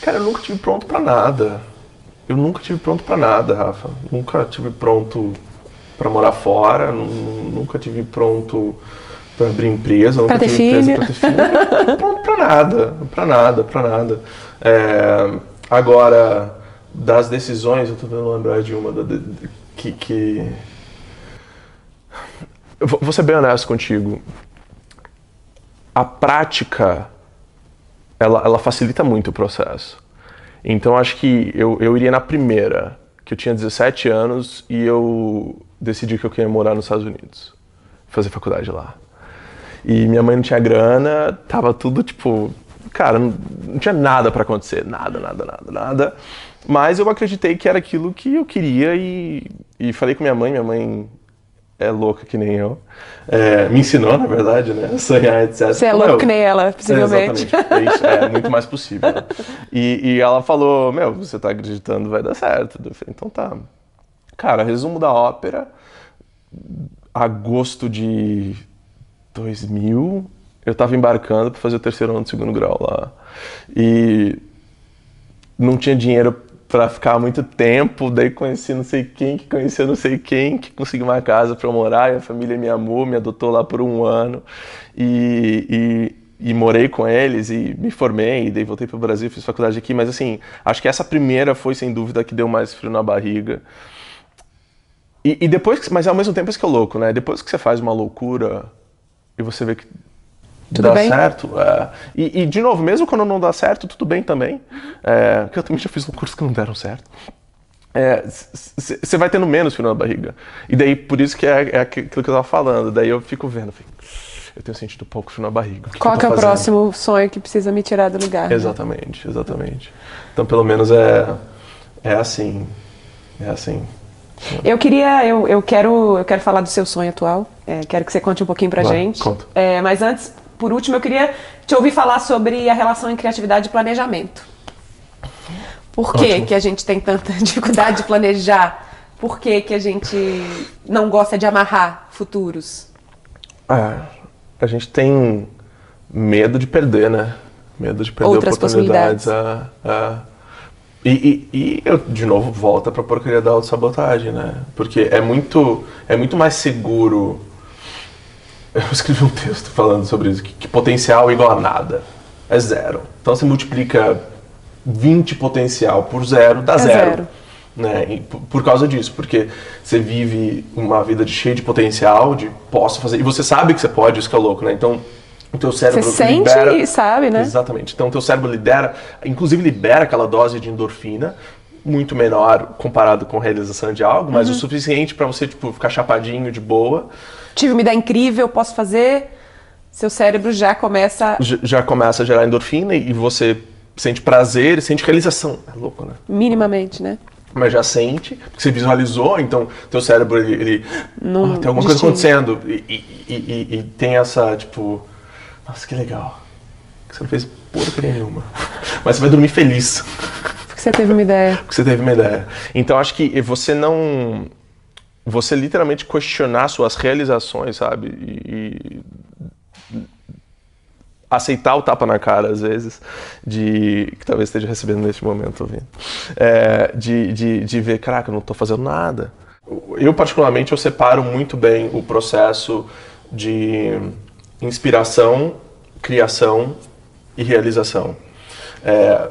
Cara, eu nunca tive pronto para nada. Eu nunca tive pronto para nada, Rafa. Nunca tive pronto para morar fora, nunca tive pronto para abrir empresa, nunca ter tive filho. empresa para ter filho. pronto para nada, para nada, para nada. É, agora, das decisões, eu tô tentando lembrar de uma da, de, que, que vou ser bem honesto contigo. A prática, ela, ela facilita muito o processo. Então acho que eu, eu iria na primeira, que eu tinha 17 anos e eu decidi que eu queria morar nos Estados Unidos, fazer faculdade lá. E minha mãe não tinha grana, tava tudo tipo, cara, não, não tinha nada para acontecer, nada, nada, nada, nada. Mas eu acreditei que era aquilo que eu queria e, e falei com minha mãe, minha mãe é louca que nem eu. É, me ensinou, na verdade, né? Sonhar, etc. Você é louco que nem ela, possivelmente. É, exatamente. É, é muito mais possível. Né? E, e, ela falou, meu, você tá acreditando, vai dar certo. Eu falei, então tá. Cara, resumo da ópera. Agosto de 2000, eu tava embarcando para fazer o terceiro ano do segundo grau lá. E não tinha dinheiro para ficar muito tempo, daí conheci não sei quem, que conheceu não sei quem, que conseguiu uma casa para morar, e a família me amou, me adotou lá por um ano, e, e, e morei com eles, e me formei, e daí voltei para o Brasil, fiz faculdade aqui, mas assim, acho que essa primeira foi sem dúvida que deu mais frio na barriga. E, e depois, que, mas ao mesmo tempo isso que é louco, né? Depois que você faz uma loucura e você vê que tudo dá bem? certo. É. E, e, de novo, mesmo quando não dá certo, tudo bem também. É, porque eu também já fiz cursos que não deram certo. Você é, vai tendo menos frio na barriga. E daí, por isso que é, é aquilo que eu tava falando. Daí eu fico vendo, eu tenho sentido pouco frio na barriga. Que Qual que, é o fazendo? próximo sonho que precisa me tirar do lugar? né? Exatamente, exatamente. Então, pelo menos é, é assim. É assim. Eu queria, eu, eu quero, eu quero falar do seu sonho atual. É, quero que você conte um pouquinho pra gente. conta. É, mas antes, por último, eu queria te ouvir falar sobre a relação em criatividade e planejamento. Por que, que a gente tem tanta (laughs) dificuldade de planejar? Por que, que a gente não gosta de amarrar futuros? É, a gente tem medo de perder, né? Medo de perder Outras oportunidades. É, é. E, e, e eu, de novo, volta pra porcaria da autossabotagem, né? Porque é muito, é muito mais seguro. (laughs) Eu escrevi um texto falando sobre isso, que, que potencial é igual a nada. É zero. Então você multiplica 20 potencial por zero, dá É zero. zero. Né? Por, por causa disso, porque você vive uma vida de cheia de potencial, de posso fazer. E você sabe que você pode, isso que é louco, né? Então, o teu cérebro Você sente libera. e sabe, né? Exatamente. Então, o teu cérebro lidera, inclusive libera aquela dose de endorfina, muito menor comparado com a realização de algo, mas Uhum. o suficiente para você tipo, ficar chapadinho de boa. Tive uma ideia incrível, posso fazer. Seu cérebro já começa Já começa a gerar endorfina e você sente prazer, sente realização. É louco, né? minimamente, né? mas já sente, porque você visualizou, então teu cérebro ele, ele "Ah, tem alguma coisa acontecendo e- e- e- e tem essa tipo, nossa que legal, você não fez porcaria nenhuma, mas você vai dormir feliz. Porque você teve uma ideia. porque você teve uma ideia. Então acho que você não, você literalmente questionar suas realizações, sabe, e, e aceitar o tapa na cara às vezes de que talvez esteja recebendo neste momento ouvindo. É, de, de, de ver caraca eu não estou fazendo nada. Eu particularmente eu separo muito bem o processo de inspiração criação e realização. É,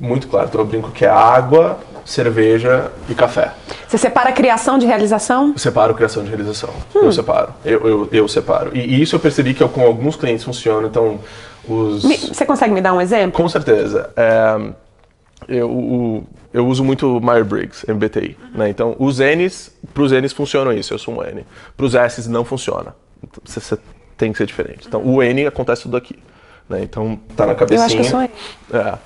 muito claro, então eu brinco que é água, cerveja e café. Você separa a criação de realização? Eu separo criação de realização. Eu separo. Eu, eu, eu separo. E, e isso eu percebi que eu, com alguns clientes funciona. Então, os. Me- Você consegue me dar um exemplo? Com certeza. É, eu, eu uso muito Myers-Briggs, MBTI. Né? Então, os N's, para os N's funcionam isso, eu sou um N. Para os S's não funciona. Então, você tem que ser diferente. Então, o N acontece tudo aqui. Né? Então, tá na Eu cabecinha. acho que eu sou N. É.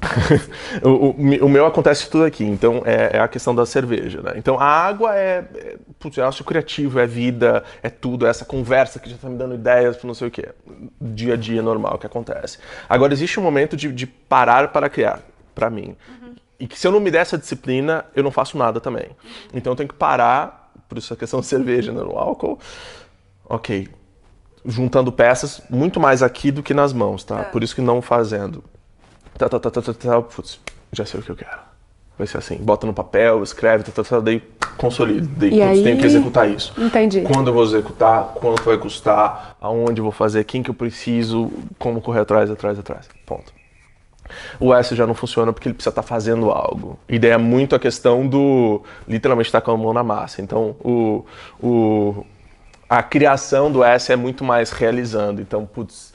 (laughs) o, o- o meu acontece tudo aqui, então é, é a questão da cerveja, né? Então a água é, é, putz, é ácido criativo, é vida, é tudo, é essa conversa que já tá me dando ideias para não sei o quê. Dia a dia normal que acontece. Agora existe um momento de, de parar para criar, para mim. E que se eu não me der essa disciplina, eu não faço nada também. Então eu tenho que parar, por isso a questão da (laughs) cerveja, né, no álcool. Ok, juntando peças muito mais aqui do que nas mãos, tá? Por isso que não fazendo. Tá, tá, tá, tá, tá, tá, putz, já sei o que eu quero. Vai ser assim, bota no papel, escreve, tá, tá, tá, daí consolida, daí E aí- tenho que executar isso. Entendi. Quando eu vou executar, quanto vai custar, aonde eu vou fazer, quem que eu preciso, como correr atrás, atrás, atrás. Ponto. O S já não funciona porque ele precisa estar fazendo algo. E daí é muito a questão do literalmente estar com a mão na massa. Então, o, o, a criação do S é muito mais realizando. Então, putz,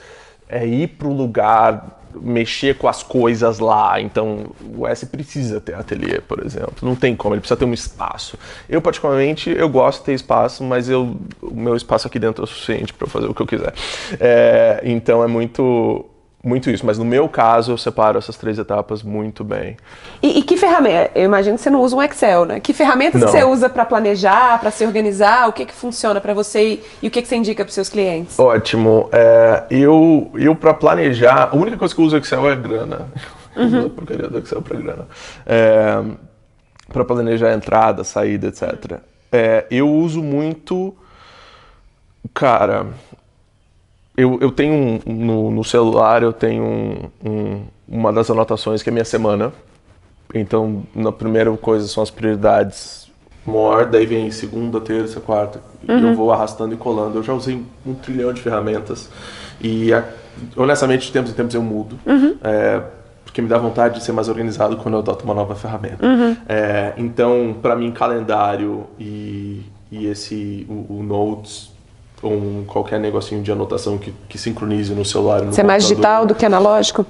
é ir para o lugar, mexer com as coisas lá. Então, o S precisa ter ateliê, por exemplo. Não tem como, ele precisa ter um espaço. Eu, particularmente, eu gosto de ter espaço, mas eu, o meu espaço aqui dentro é o suficiente para fazer o que eu quiser. É, então, é muito muito isso, mas no meu caso eu separo essas três etapas muito bem. E, e que ferramenta? Eu imagino que você não usa um Excel, né? Que ferramentas Não. você usa para planejar, para se organizar? O que que funciona para você e, o que que você indica para seus clientes? Ótimo. É, eu, eu para planejar, a única coisa que eu uso Excel é grana. (laughs) Eu uso a porcaria do Excel para grana. É, para planejar entrada, saída, etc. É, eu uso muito. Cara, eu, eu tenho um, no, no celular, eu tenho um- um- uma das anotações que é minha semana. Então, na primeira coisa são as prioridades maior, daí vem segunda, terça, quarta. E eu vou arrastando e colando. Eu já usei um trilhão de ferramentas. E, a- honestamente, de tempos em tempos eu mudo. É, porque me dá vontade de ser mais organizado quando eu adoto uma nova ferramenta. É, então, para mim, calendário e, e esse, o, o Notes, um, qualquer negocinho de anotação que, que sincronize no celular. No Você é mais digital do que analógico?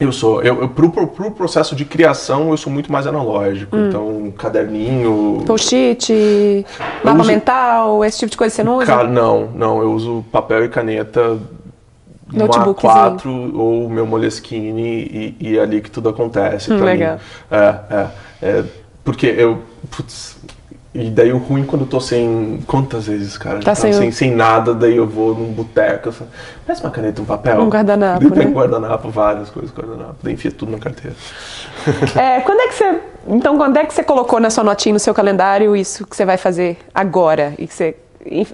Eu sou. Eu, eu, pro, pro, pro processo de criação, eu sou muito mais analógico. Hum. Então, caderninho. Post-it, mapa uso- mental, esse tipo de coisa você não usa? Ca- não, não. Eu uso papel e caneta. Uma Notebookzinho. A4 ou meu Moleskine e, e é ali que tudo acontece. Hum, legal. Mim. É, é, é. Porque eu. Putz, e daí o ruim quando eu tô sem. Quantas vezes, cara? Tá sem sem, sem nada, daí eu vou num boteco. Falo, Peça uma caneta, um papel. Um guardanapo, Daí né? um guardanapo, várias coisas, guardanapo. Daí enfia tudo na carteira. (laughs) É, quando é que você. Então, quando é que você colocou na sua notinha, no seu calendário, isso que você vai fazer agora? E que você.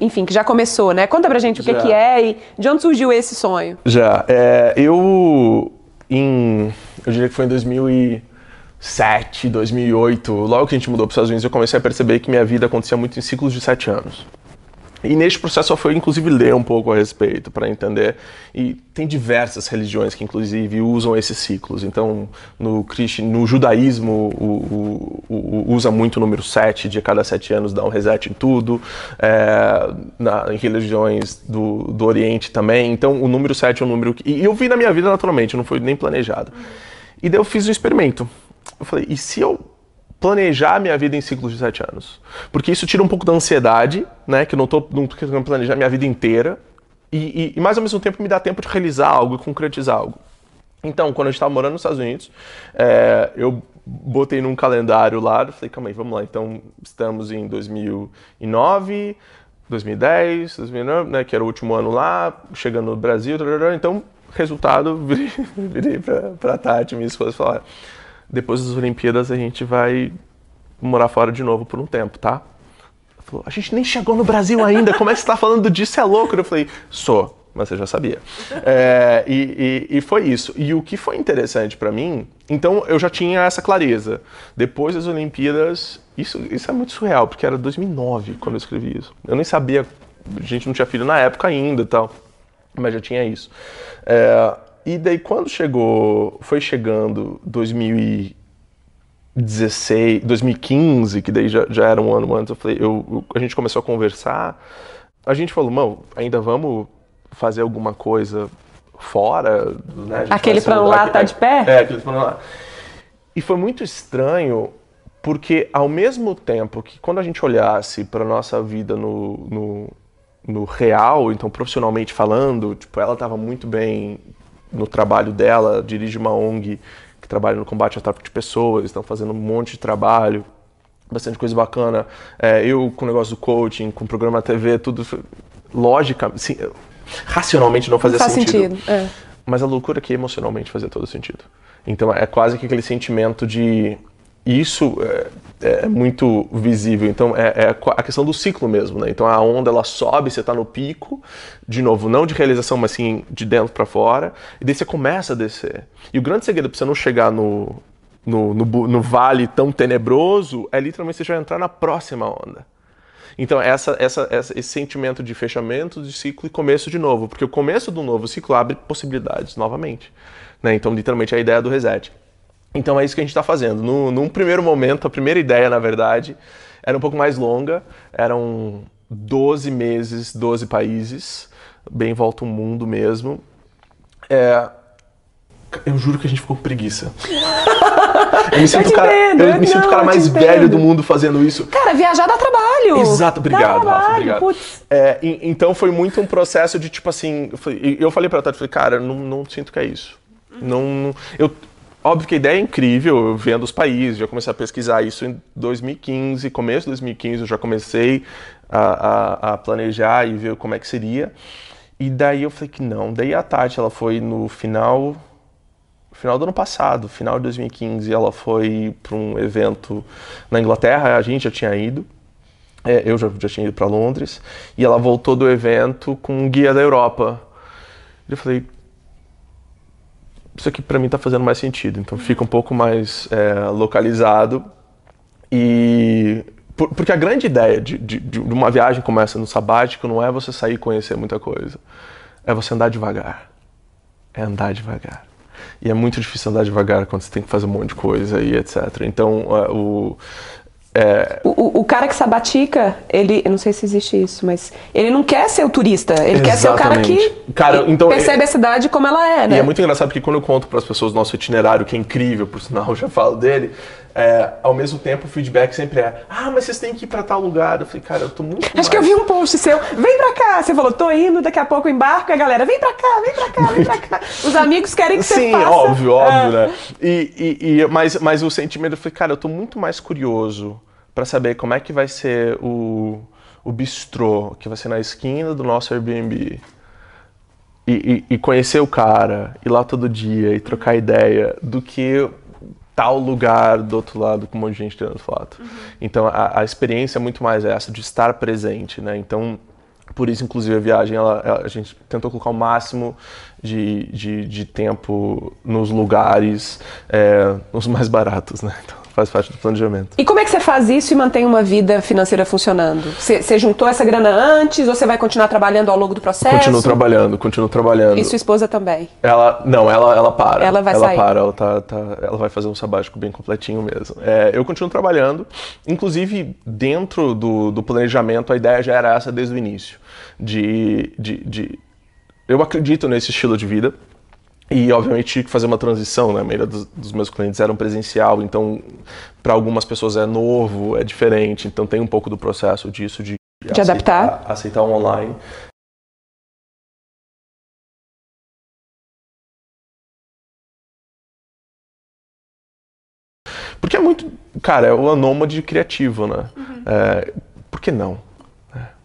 Enfim, que já começou, né? Conta pra gente o que, Já. que é e de onde surgiu esse sonho. Já. É, eu. Em. Eu diria que foi em 2007, 2008, logo que a gente mudou para os Estados Unidos, eu comecei a perceber que minha vida acontecia muito em ciclos de sete anos. E neste processo fui, inclusive, ler um pouco a respeito para entender. E tem diversas religiões que, inclusive, usam esses ciclos. Então, no, no judaísmo, o- o- o- usa muito o número 7, de cada sete anos dá um reset em tudo. É, na, em religiões do, do Oriente também. Então, o número 7 é um número que. E eu vi na minha vida naturalmente, não foi nem planejado. E daí eu fiz um experimento. Eu falei, e se eu planejar minha vida em ciclos de sete anos. Porque isso tira um pouco da ansiedade, né? Que eu não não tô querendo planejar minha vida inteira. E, e, e mais ao mesmo tempo me dá tempo de realizar algo e concretizar algo. Então, quando eu estava morando nos Estados Unidos, é, eu botei num calendário lá, falei, calma aí, vamos lá. Então, estamos em 2009, 2010, 2009, né, que era o último ano lá, chegando no Brasil, então, resultado, (laughs) virei, pra, pra Tati, minha esposa, e depois das Olimpíadas a gente vai morar fora de novo por um tempo, tá? Falou, a gente nem chegou no Brasil ainda, como é que você tá falando disso? É louco? Eu falei, sou, mas você já sabia. É, e, e- e foi isso. E o que foi interessante pra mim, então eu já tinha essa clareza. Depois das Olimpíadas, isso, isso é muito surreal, porque era 2009 quando eu escrevi isso. Eu nem sabia, a gente não tinha filho na época ainda e tal. mas já tinha isso. É, e daí quando chegou, foi chegando 2016, 2015, que daí já, já era um ano antes, eu falei, eu, eu, a gente começou a conversar, a gente falou, mano, ainda vamos fazer alguma coisa fora, né? Aquele plano lá tá de pé? É, aquele plano lá. E foi muito estranho, porque ao mesmo tempo que quando a gente olhasse para nossa vida no, no, no, real, então profissionalmente falando, tipo, ela estava muito bem no trabalho dela, dirige uma ONG que trabalha no combate ao tráfico de pessoas, estão fazendo um monte de trabalho, bastante coisa bacana. É, eu com o negócio do coaching, com o programa TV, tudo lógica, assim, racionalmente não fazia não faz sentido. sentido. É. Mas a loucura é que emocionalmente fazia todo sentido. Então é quase que aquele sentimento de isso é, é muito visível. Então é, é, a questão do ciclo mesmo, né? Então a onda ela sobe, você está no pico, de novo, não de realização, mas sim de dentro para fora, e daí você começa a descer. E o grande segredo para você não chegar no, no, no, no vale tão tenebroso é literalmente você já entrar na próxima onda. Então, essa, essa, esse sentimento de fechamento de ciclo e começo de novo, porque o começo do novo ciclo abre possibilidades novamente. Né? Então, literalmente, é a ideia do reset. Então, é isso que a gente está fazendo. No, num primeiro momento, a primeira ideia, na verdade, era um pouco mais longa, eram 12 meses, 12 países, bem volta o mundo mesmo. É, eu juro que a gente ficou com preguiça. (laughs) Eu me sinto, o cara, eu me sinto o cara mais velho do mundo fazendo isso. Cara, viajar dá trabalho. Exato, obrigado, dá Rafa, obrigado. É, então foi muito um processo de tipo assim, eu falei pra Tati, falei, cara, não, não sinto que é isso. Não, eu, óbvio que a ideia é incrível, eu vendo os países, já comecei a pesquisar isso em 2015, começo de 2015 eu já comecei a, a, a planejar e ver como é que seria. E daí eu falei que não. Daí a Tati, ela foi no final final do ano passado, final de 2015, ela foi para um evento na Inglaterra, a gente já tinha ido, é, eu já, já tinha ido para Londres, e ela voltou do evento com um guia da Europa. Eu falei, isso aqui para mim está fazendo mais sentido, então fica um pouco mais é, localizado e porque a grande ideia de, de, de, uma viagem como essa no sabático não é você sair e conhecer muita coisa, é você andar devagar, é andar devagar. E é muito difícil andar devagar quando você tem que fazer um monte de coisa e etc. Então, o, é... O, o, cara que sabatica, ele, eu não sei se existe isso, mas ele não quer ser o turista, ele Exatamente. quer ser o cara que cara, então, percebe é, a cidade como ela é, né? E é muito engraçado porque quando eu conto para as pessoas o nosso itinerário, que é incrível, por sinal, eu já falo dele, é, ao mesmo tempo o feedback sempre é: ah, mas vocês têm que ir para tal lugar. Eu falei, cara, eu tô muito. Acho mais... que eu vi um post seu, vem pra cá. Você falou, tô indo, daqui a pouco eu embarco, e a galera, vem pra cá, vem pra cá, vem pra cá. (laughs) Os amigos querem que Sim, você faça. Sim, óbvio, óbvio, é. né? E, e, e, mas, mas o sentimento, eu falei, cara, eu tô muito mais curioso para saber como é que vai ser o, o bistrô, que vai ser na esquina do nosso Airbnb. E, e, e, conhecer o cara, ir lá todo dia e trocar ideia, do que tal lugar do outro lado com um monte de gente tirando foto. Uhum. Então a, a, experiência é muito mais essa de estar presente, né? Então por isso, inclusive, a viagem, ela, ela, a gente tentou colocar o máximo de, de, de tempo nos lugares, é, nos mais baratos, né? Então, faz parte do planejamento. E como é que você faz isso e mantém uma vida financeira funcionando? Você, você juntou essa grana antes ou você vai continuar trabalhando ao longo do processo? Continuo trabalhando, continuo trabalhando. E sua esposa também? Ela, não, ela, ela para. Ela vai ela sair? Ela para, ela, tá, tá, ela vai fazer um sabático bem completinho mesmo. É, eu continuo trabalhando, inclusive dentro do, do planejamento a ideia já era essa desde o início, de, de, de eu acredito nesse estilo de vida, e, obviamente, tive que fazer uma transição, né? A maioria dos, dos meus clientes eram presencial, então, para algumas pessoas é novo, é diferente, então tem um pouco do processo disso, de, de aceitar, adaptar. Aceitar um online. Porque é muito. Cara, é o anômade criativo, né? Uhum. É, por que não?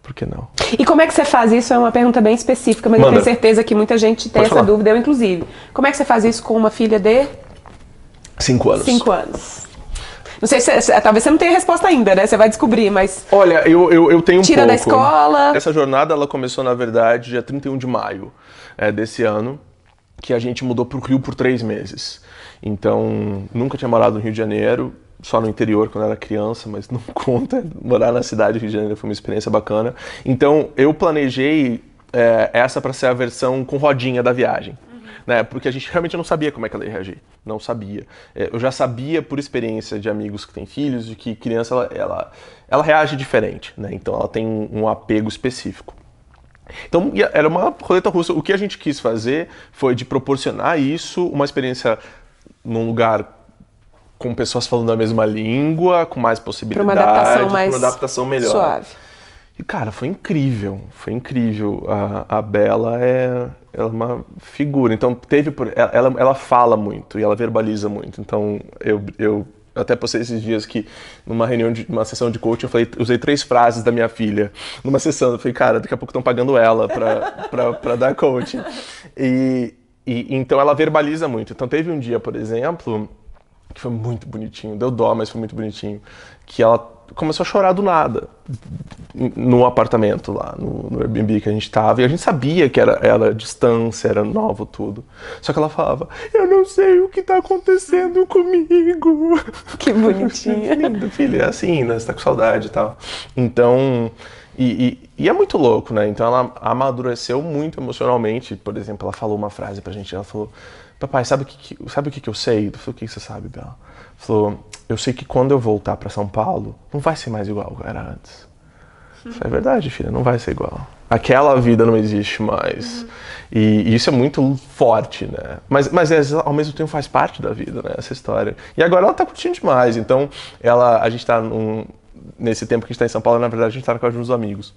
Por que não? E como é que você faz isso? É uma pergunta bem específica, mas Manda. eu tenho certeza que muita gente tem Pode essa falar. dúvida, eu inclusive. Como é que você faz isso com uma filha de? Cinco anos. Cinco anos. Não sei se talvez você não tenha resposta ainda, né? Você vai descobrir, mas. Olha, eu, eu, eu tenho um Tira pouco. da escola. Essa jornada ela começou, na verdade, dia 31 de maio é, desse ano, que a gente mudou para o Rio por três meses. Então, nunca tinha morado no Rio de Janeiro só no interior quando era criança, mas não (laughs) conta. Morar na cidade do Rio de Janeiro foi uma experiência bacana. Então, eu planejei é, essa para ser a versão com rodinha da viagem. Né, porque a gente realmente não sabia como é que ela ia reagir. Não sabia. É, eu já sabia, por experiência de amigos que têm filhos, de que criança ela, ela, ela reage diferente. Né? Então ela tem um, um apego específico. Então era uma roleta russa. O que a gente quis fazer foi de proporcionar isso, uma experiência num lugar com pessoas falando a mesma língua, com mais possibilidade, uma adaptação mais uma adaptação melhor. Suave. E cara, foi incrível, foi incrível. A, a Bela é, é uma figura. Então teve por ela, ela fala muito e ela verbaliza muito. Então eu, eu até postei esses dias que numa reunião de uma sessão de coaching eu falei, usei três frases da minha filha numa sessão. Eu falei, cara, daqui a pouco estão pagando ela para dar coaching. E, e então ela verbaliza muito. Então teve um dia, por exemplo, que foi muito bonitinho, deu dó, mas foi muito bonitinho, que ela começou a chorar do nada no apartamento lá, no, no Airbnb que a gente tava. E a gente sabia que era, era distância, era novo tudo. Só que ela falava, eu não sei o que tá acontecendo comigo. Que bonitinha. (laughs) Lindo, filha, é assim, né? Você tá com saudade e tal. Então, e, e, e, é muito louco, né? Então ela amadureceu muito emocionalmente. Por exemplo, ela falou uma frase pra gente, ela falou, papai, sabe o que, sabe o que, que eu sei? Eu falei, o que você sabe, Bela? Falou, eu sei que quando eu voltar para São Paulo, não vai ser mais igual era antes. É verdade, filha, não vai ser igual. Aquela vida não existe mais. Uhum. E, e, isso é muito forte, né? Mas, mas ao mesmo tempo faz parte da vida, né? Essa história. E agora ela tá curtindo demais. Então, ela, a gente tá num, nesse tempo que a gente tá em São Paulo, na verdade, a gente tá na casa de uns amigos.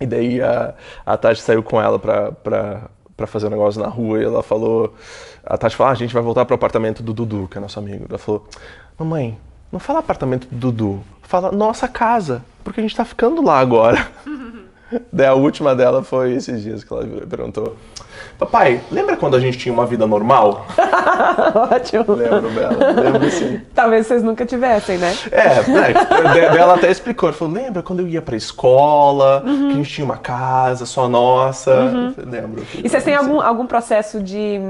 E daí a, a Tati saiu com ela pra, pra, pra fazer um negócio na rua e ela falou. A Tati falou: ah, a gente vai voltar pro apartamento do Dudu, que é nosso amigo. Ela falou: Mamãe, não fala apartamento do Dudu, fala nossa casa, porque a gente tá ficando lá agora. (laughs) Daí a última dela foi esses dias que ela perguntou: Papai, lembra quando a gente tinha uma vida normal? (laughs) Ótimo. Lembro dela, lembro sim. Talvez vocês nunca tivessem, né? É, né? Ela até explicou, falou, lembra quando eu ia pra escola, uhum. que a gente tinha uma casa só nossa? Uhum. Lembro. E vocês têm algum, algum processo de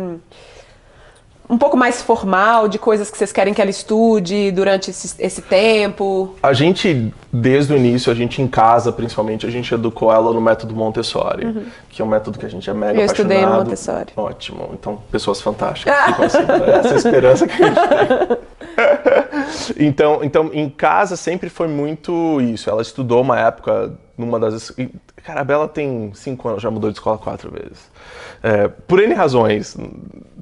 um pouco mais formal, de coisas que vocês querem que ela estude durante esse, esse, tempo? A gente, desde o início, a gente em casa, principalmente, a gente educou ela no método Montessori, uhum. que é um método que a gente é mega Eu apaixonado. estudei no Montessori. Ótimo. Então, pessoas fantásticas. (laughs) assim, né? Essa é a esperança que a gente tem. (laughs) então, então, em casa sempre foi muito isso. Ela estudou uma época numa das. Cara, a Bela tem cinco anos, já mudou de escola quatro vezes. É, por N razões,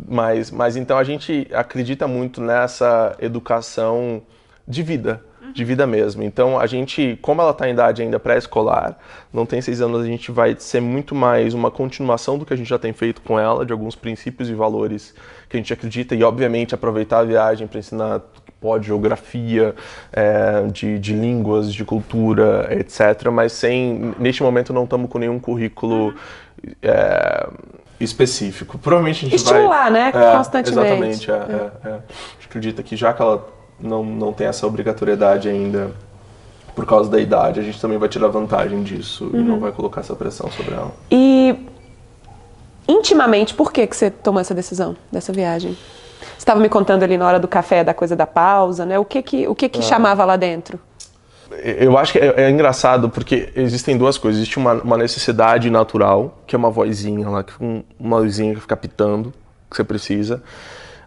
mas, mas então a gente acredita muito nessa educação de vida, de vida mesmo. Então a gente, como ela está em idade ainda pré-escolar, não tem seis anos, a gente vai ser muito mais uma continuação do que a gente já tem feito com ela, de alguns princípios e valores que a gente acredita e obviamente aproveitar a viagem para ensinar pode geografia, é, de, de línguas, de cultura, etc. Mas sem, neste momento não estamos com nenhum currículo é, específico. Provavelmente a gente Estimular, vai... né? É, Constantemente. Exatamente, é, é. é. A gente acredita que já que ela não, não tem essa obrigatoriedade ainda por causa da idade, a gente também vai tirar vantagem disso uhum. e não uhum. vai colocar essa pressão sobre ela. E intimamente, por que, que você tomou essa decisão dessa viagem? Você estava me contando ali na hora do café da coisa da pausa, né? O que que, o que, que é. chamava lá dentro? Eu acho que é, é, engraçado porque existem duas coisas. Existe uma, uma, necessidade natural, que é uma vozinha lá, uma luzinha que fica pitando, que você precisa.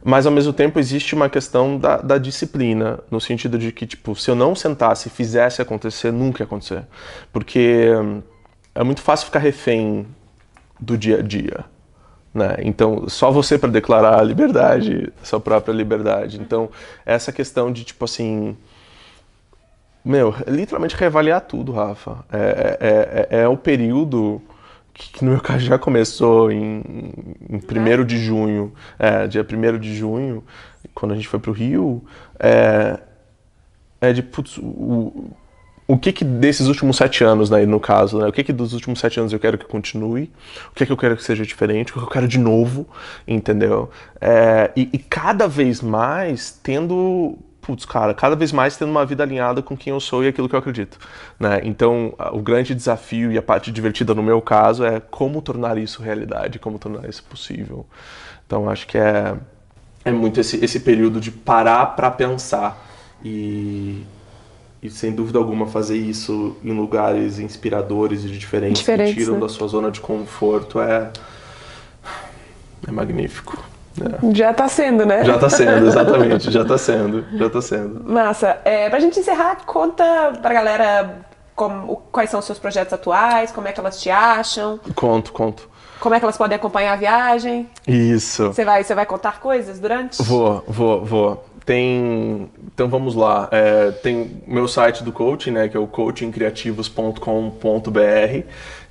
Mas ao mesmo tempo existe uma questão da, da, disciplina, no sentido de que, tipo, se eu não sentasse e fizesse acontecer, nunca ia acontecer. Porque hum, é muito fácil ficar refém do dia a dia. Né? Então, só você para declarar a liberdade, sua própria liberdade. Então, essa questão de, tipo assim, meu, literalmente reavaliar tudo, Rafa. É, é, é, é o período que, que, no meu caso já começou em, em 1 de junho, é, dia 1 de junho, quando a gente foi pro Rio, é, é de, putz, o, o que que desses últimos sete anos, né, no caso, né, o que que dos últimos sete anos eu quero que continue, o que que eu quero que seja diferente, o que eu quero de novo, entendeu? É, e, e cada vez mais tendo putz, cara, cada vez mais tendo uma vida alinhada com quem eu sou e aquilo que eu acredito, né? Então, o grande desafio e a parte divertida no meu caso é como tornar isso realidade, como tornar isso possível. Então, acho que é é muito esse esse período de parar para pensar e e sem dúvida alguma fazer isso em lugares inspiradores e diferentes, Diferentes, que tiram né? da sua zona de conforto é é magnífico. Né? Já tá sendo, né? Já tá sendo, exatamente, já tá sendo, já tá sendo. Massa. É, pra gente encerrar, conta pra galera como- quais são os seus projetos atuais, como é que elas te acham, Conto, conto. como é que elas podem acompanhar a viagem. Isso. Você vai, você vai contar coisas durante? Vou, vou, vou. Tem. Então vamos lá. É, tem meu site do coaching, né? Que é o coachingcriativos.com.br,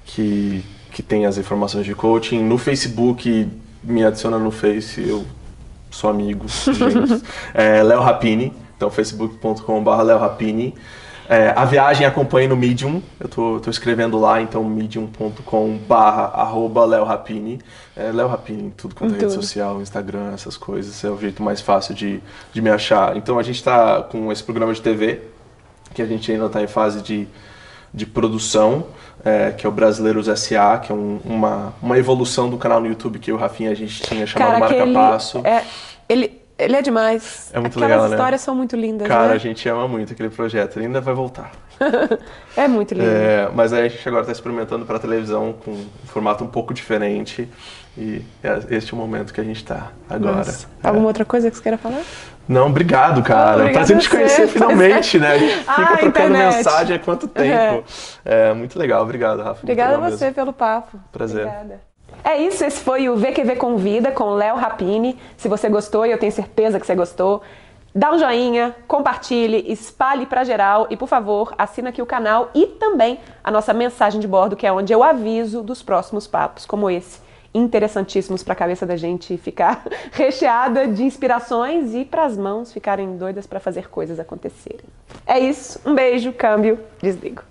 que, que tem as informações de coaching. No Facebook, me adiciona no Face, eu sou amigo. (laughs) É, Léo Rapini, então facebook.com.br Léo Rapini. É, a viagem acompanhe no Medium, eu tô, tô escrevendo lá, então medium.com.br arroba Léo Rapini. É, Léo Rapini, tudo quanto é rede social, Instagram, essas coisas, é o jeito mais fácil de, de me achar. Então a gente está com esse programa de TV, que a gente ainda está em fase de, de produção, é, que é o Brasileiros S.A., que é um- uma, uma evolução do canal no YouTube que eu e o Rafinha a gente tinha chamado Cara, Marca Passo. É, ele, ele é demais. É muito Aquelas legal, né? histórias são muito lindas, Cara, né? a gente ama muito aquele projeto, ele ainda vai voltar. (laughs) É muito lindo. É, mas aí a gente agora está experimentando para televisão com um formato um pouco diferente e é este é o momento que a gente está agora. Nossa. É. Alguma outra coisa que você queira falar? Não, obrigado, cara. Obrigada Prazer te conhecer finalmente, né? (laughs) A gente fica Ah, trocando internet. mensagem há quanto tempo. É. muito legal, obrigado, Rafa. Obrigada a você mesmo. pelo papo. Prazer. Obrigada. É isso, esse foi o VQV Convida com Léo Rapini. Se você gostou, e eu tenho certeza que você gostou, dá um joinha, compartilhe, espalhe pra geral e, por favor, assina aqui o canal e também a nossa mensagem de bordo, que é onde eu aviso dos próximos papos, como esse, interessantíssimos pra cabeça da gente ficar (laughs) recheada de inspirações e pras mãos ficarem doidas pra fazer coisas acontecerem. É isso, um beijo, câmbio, desligo.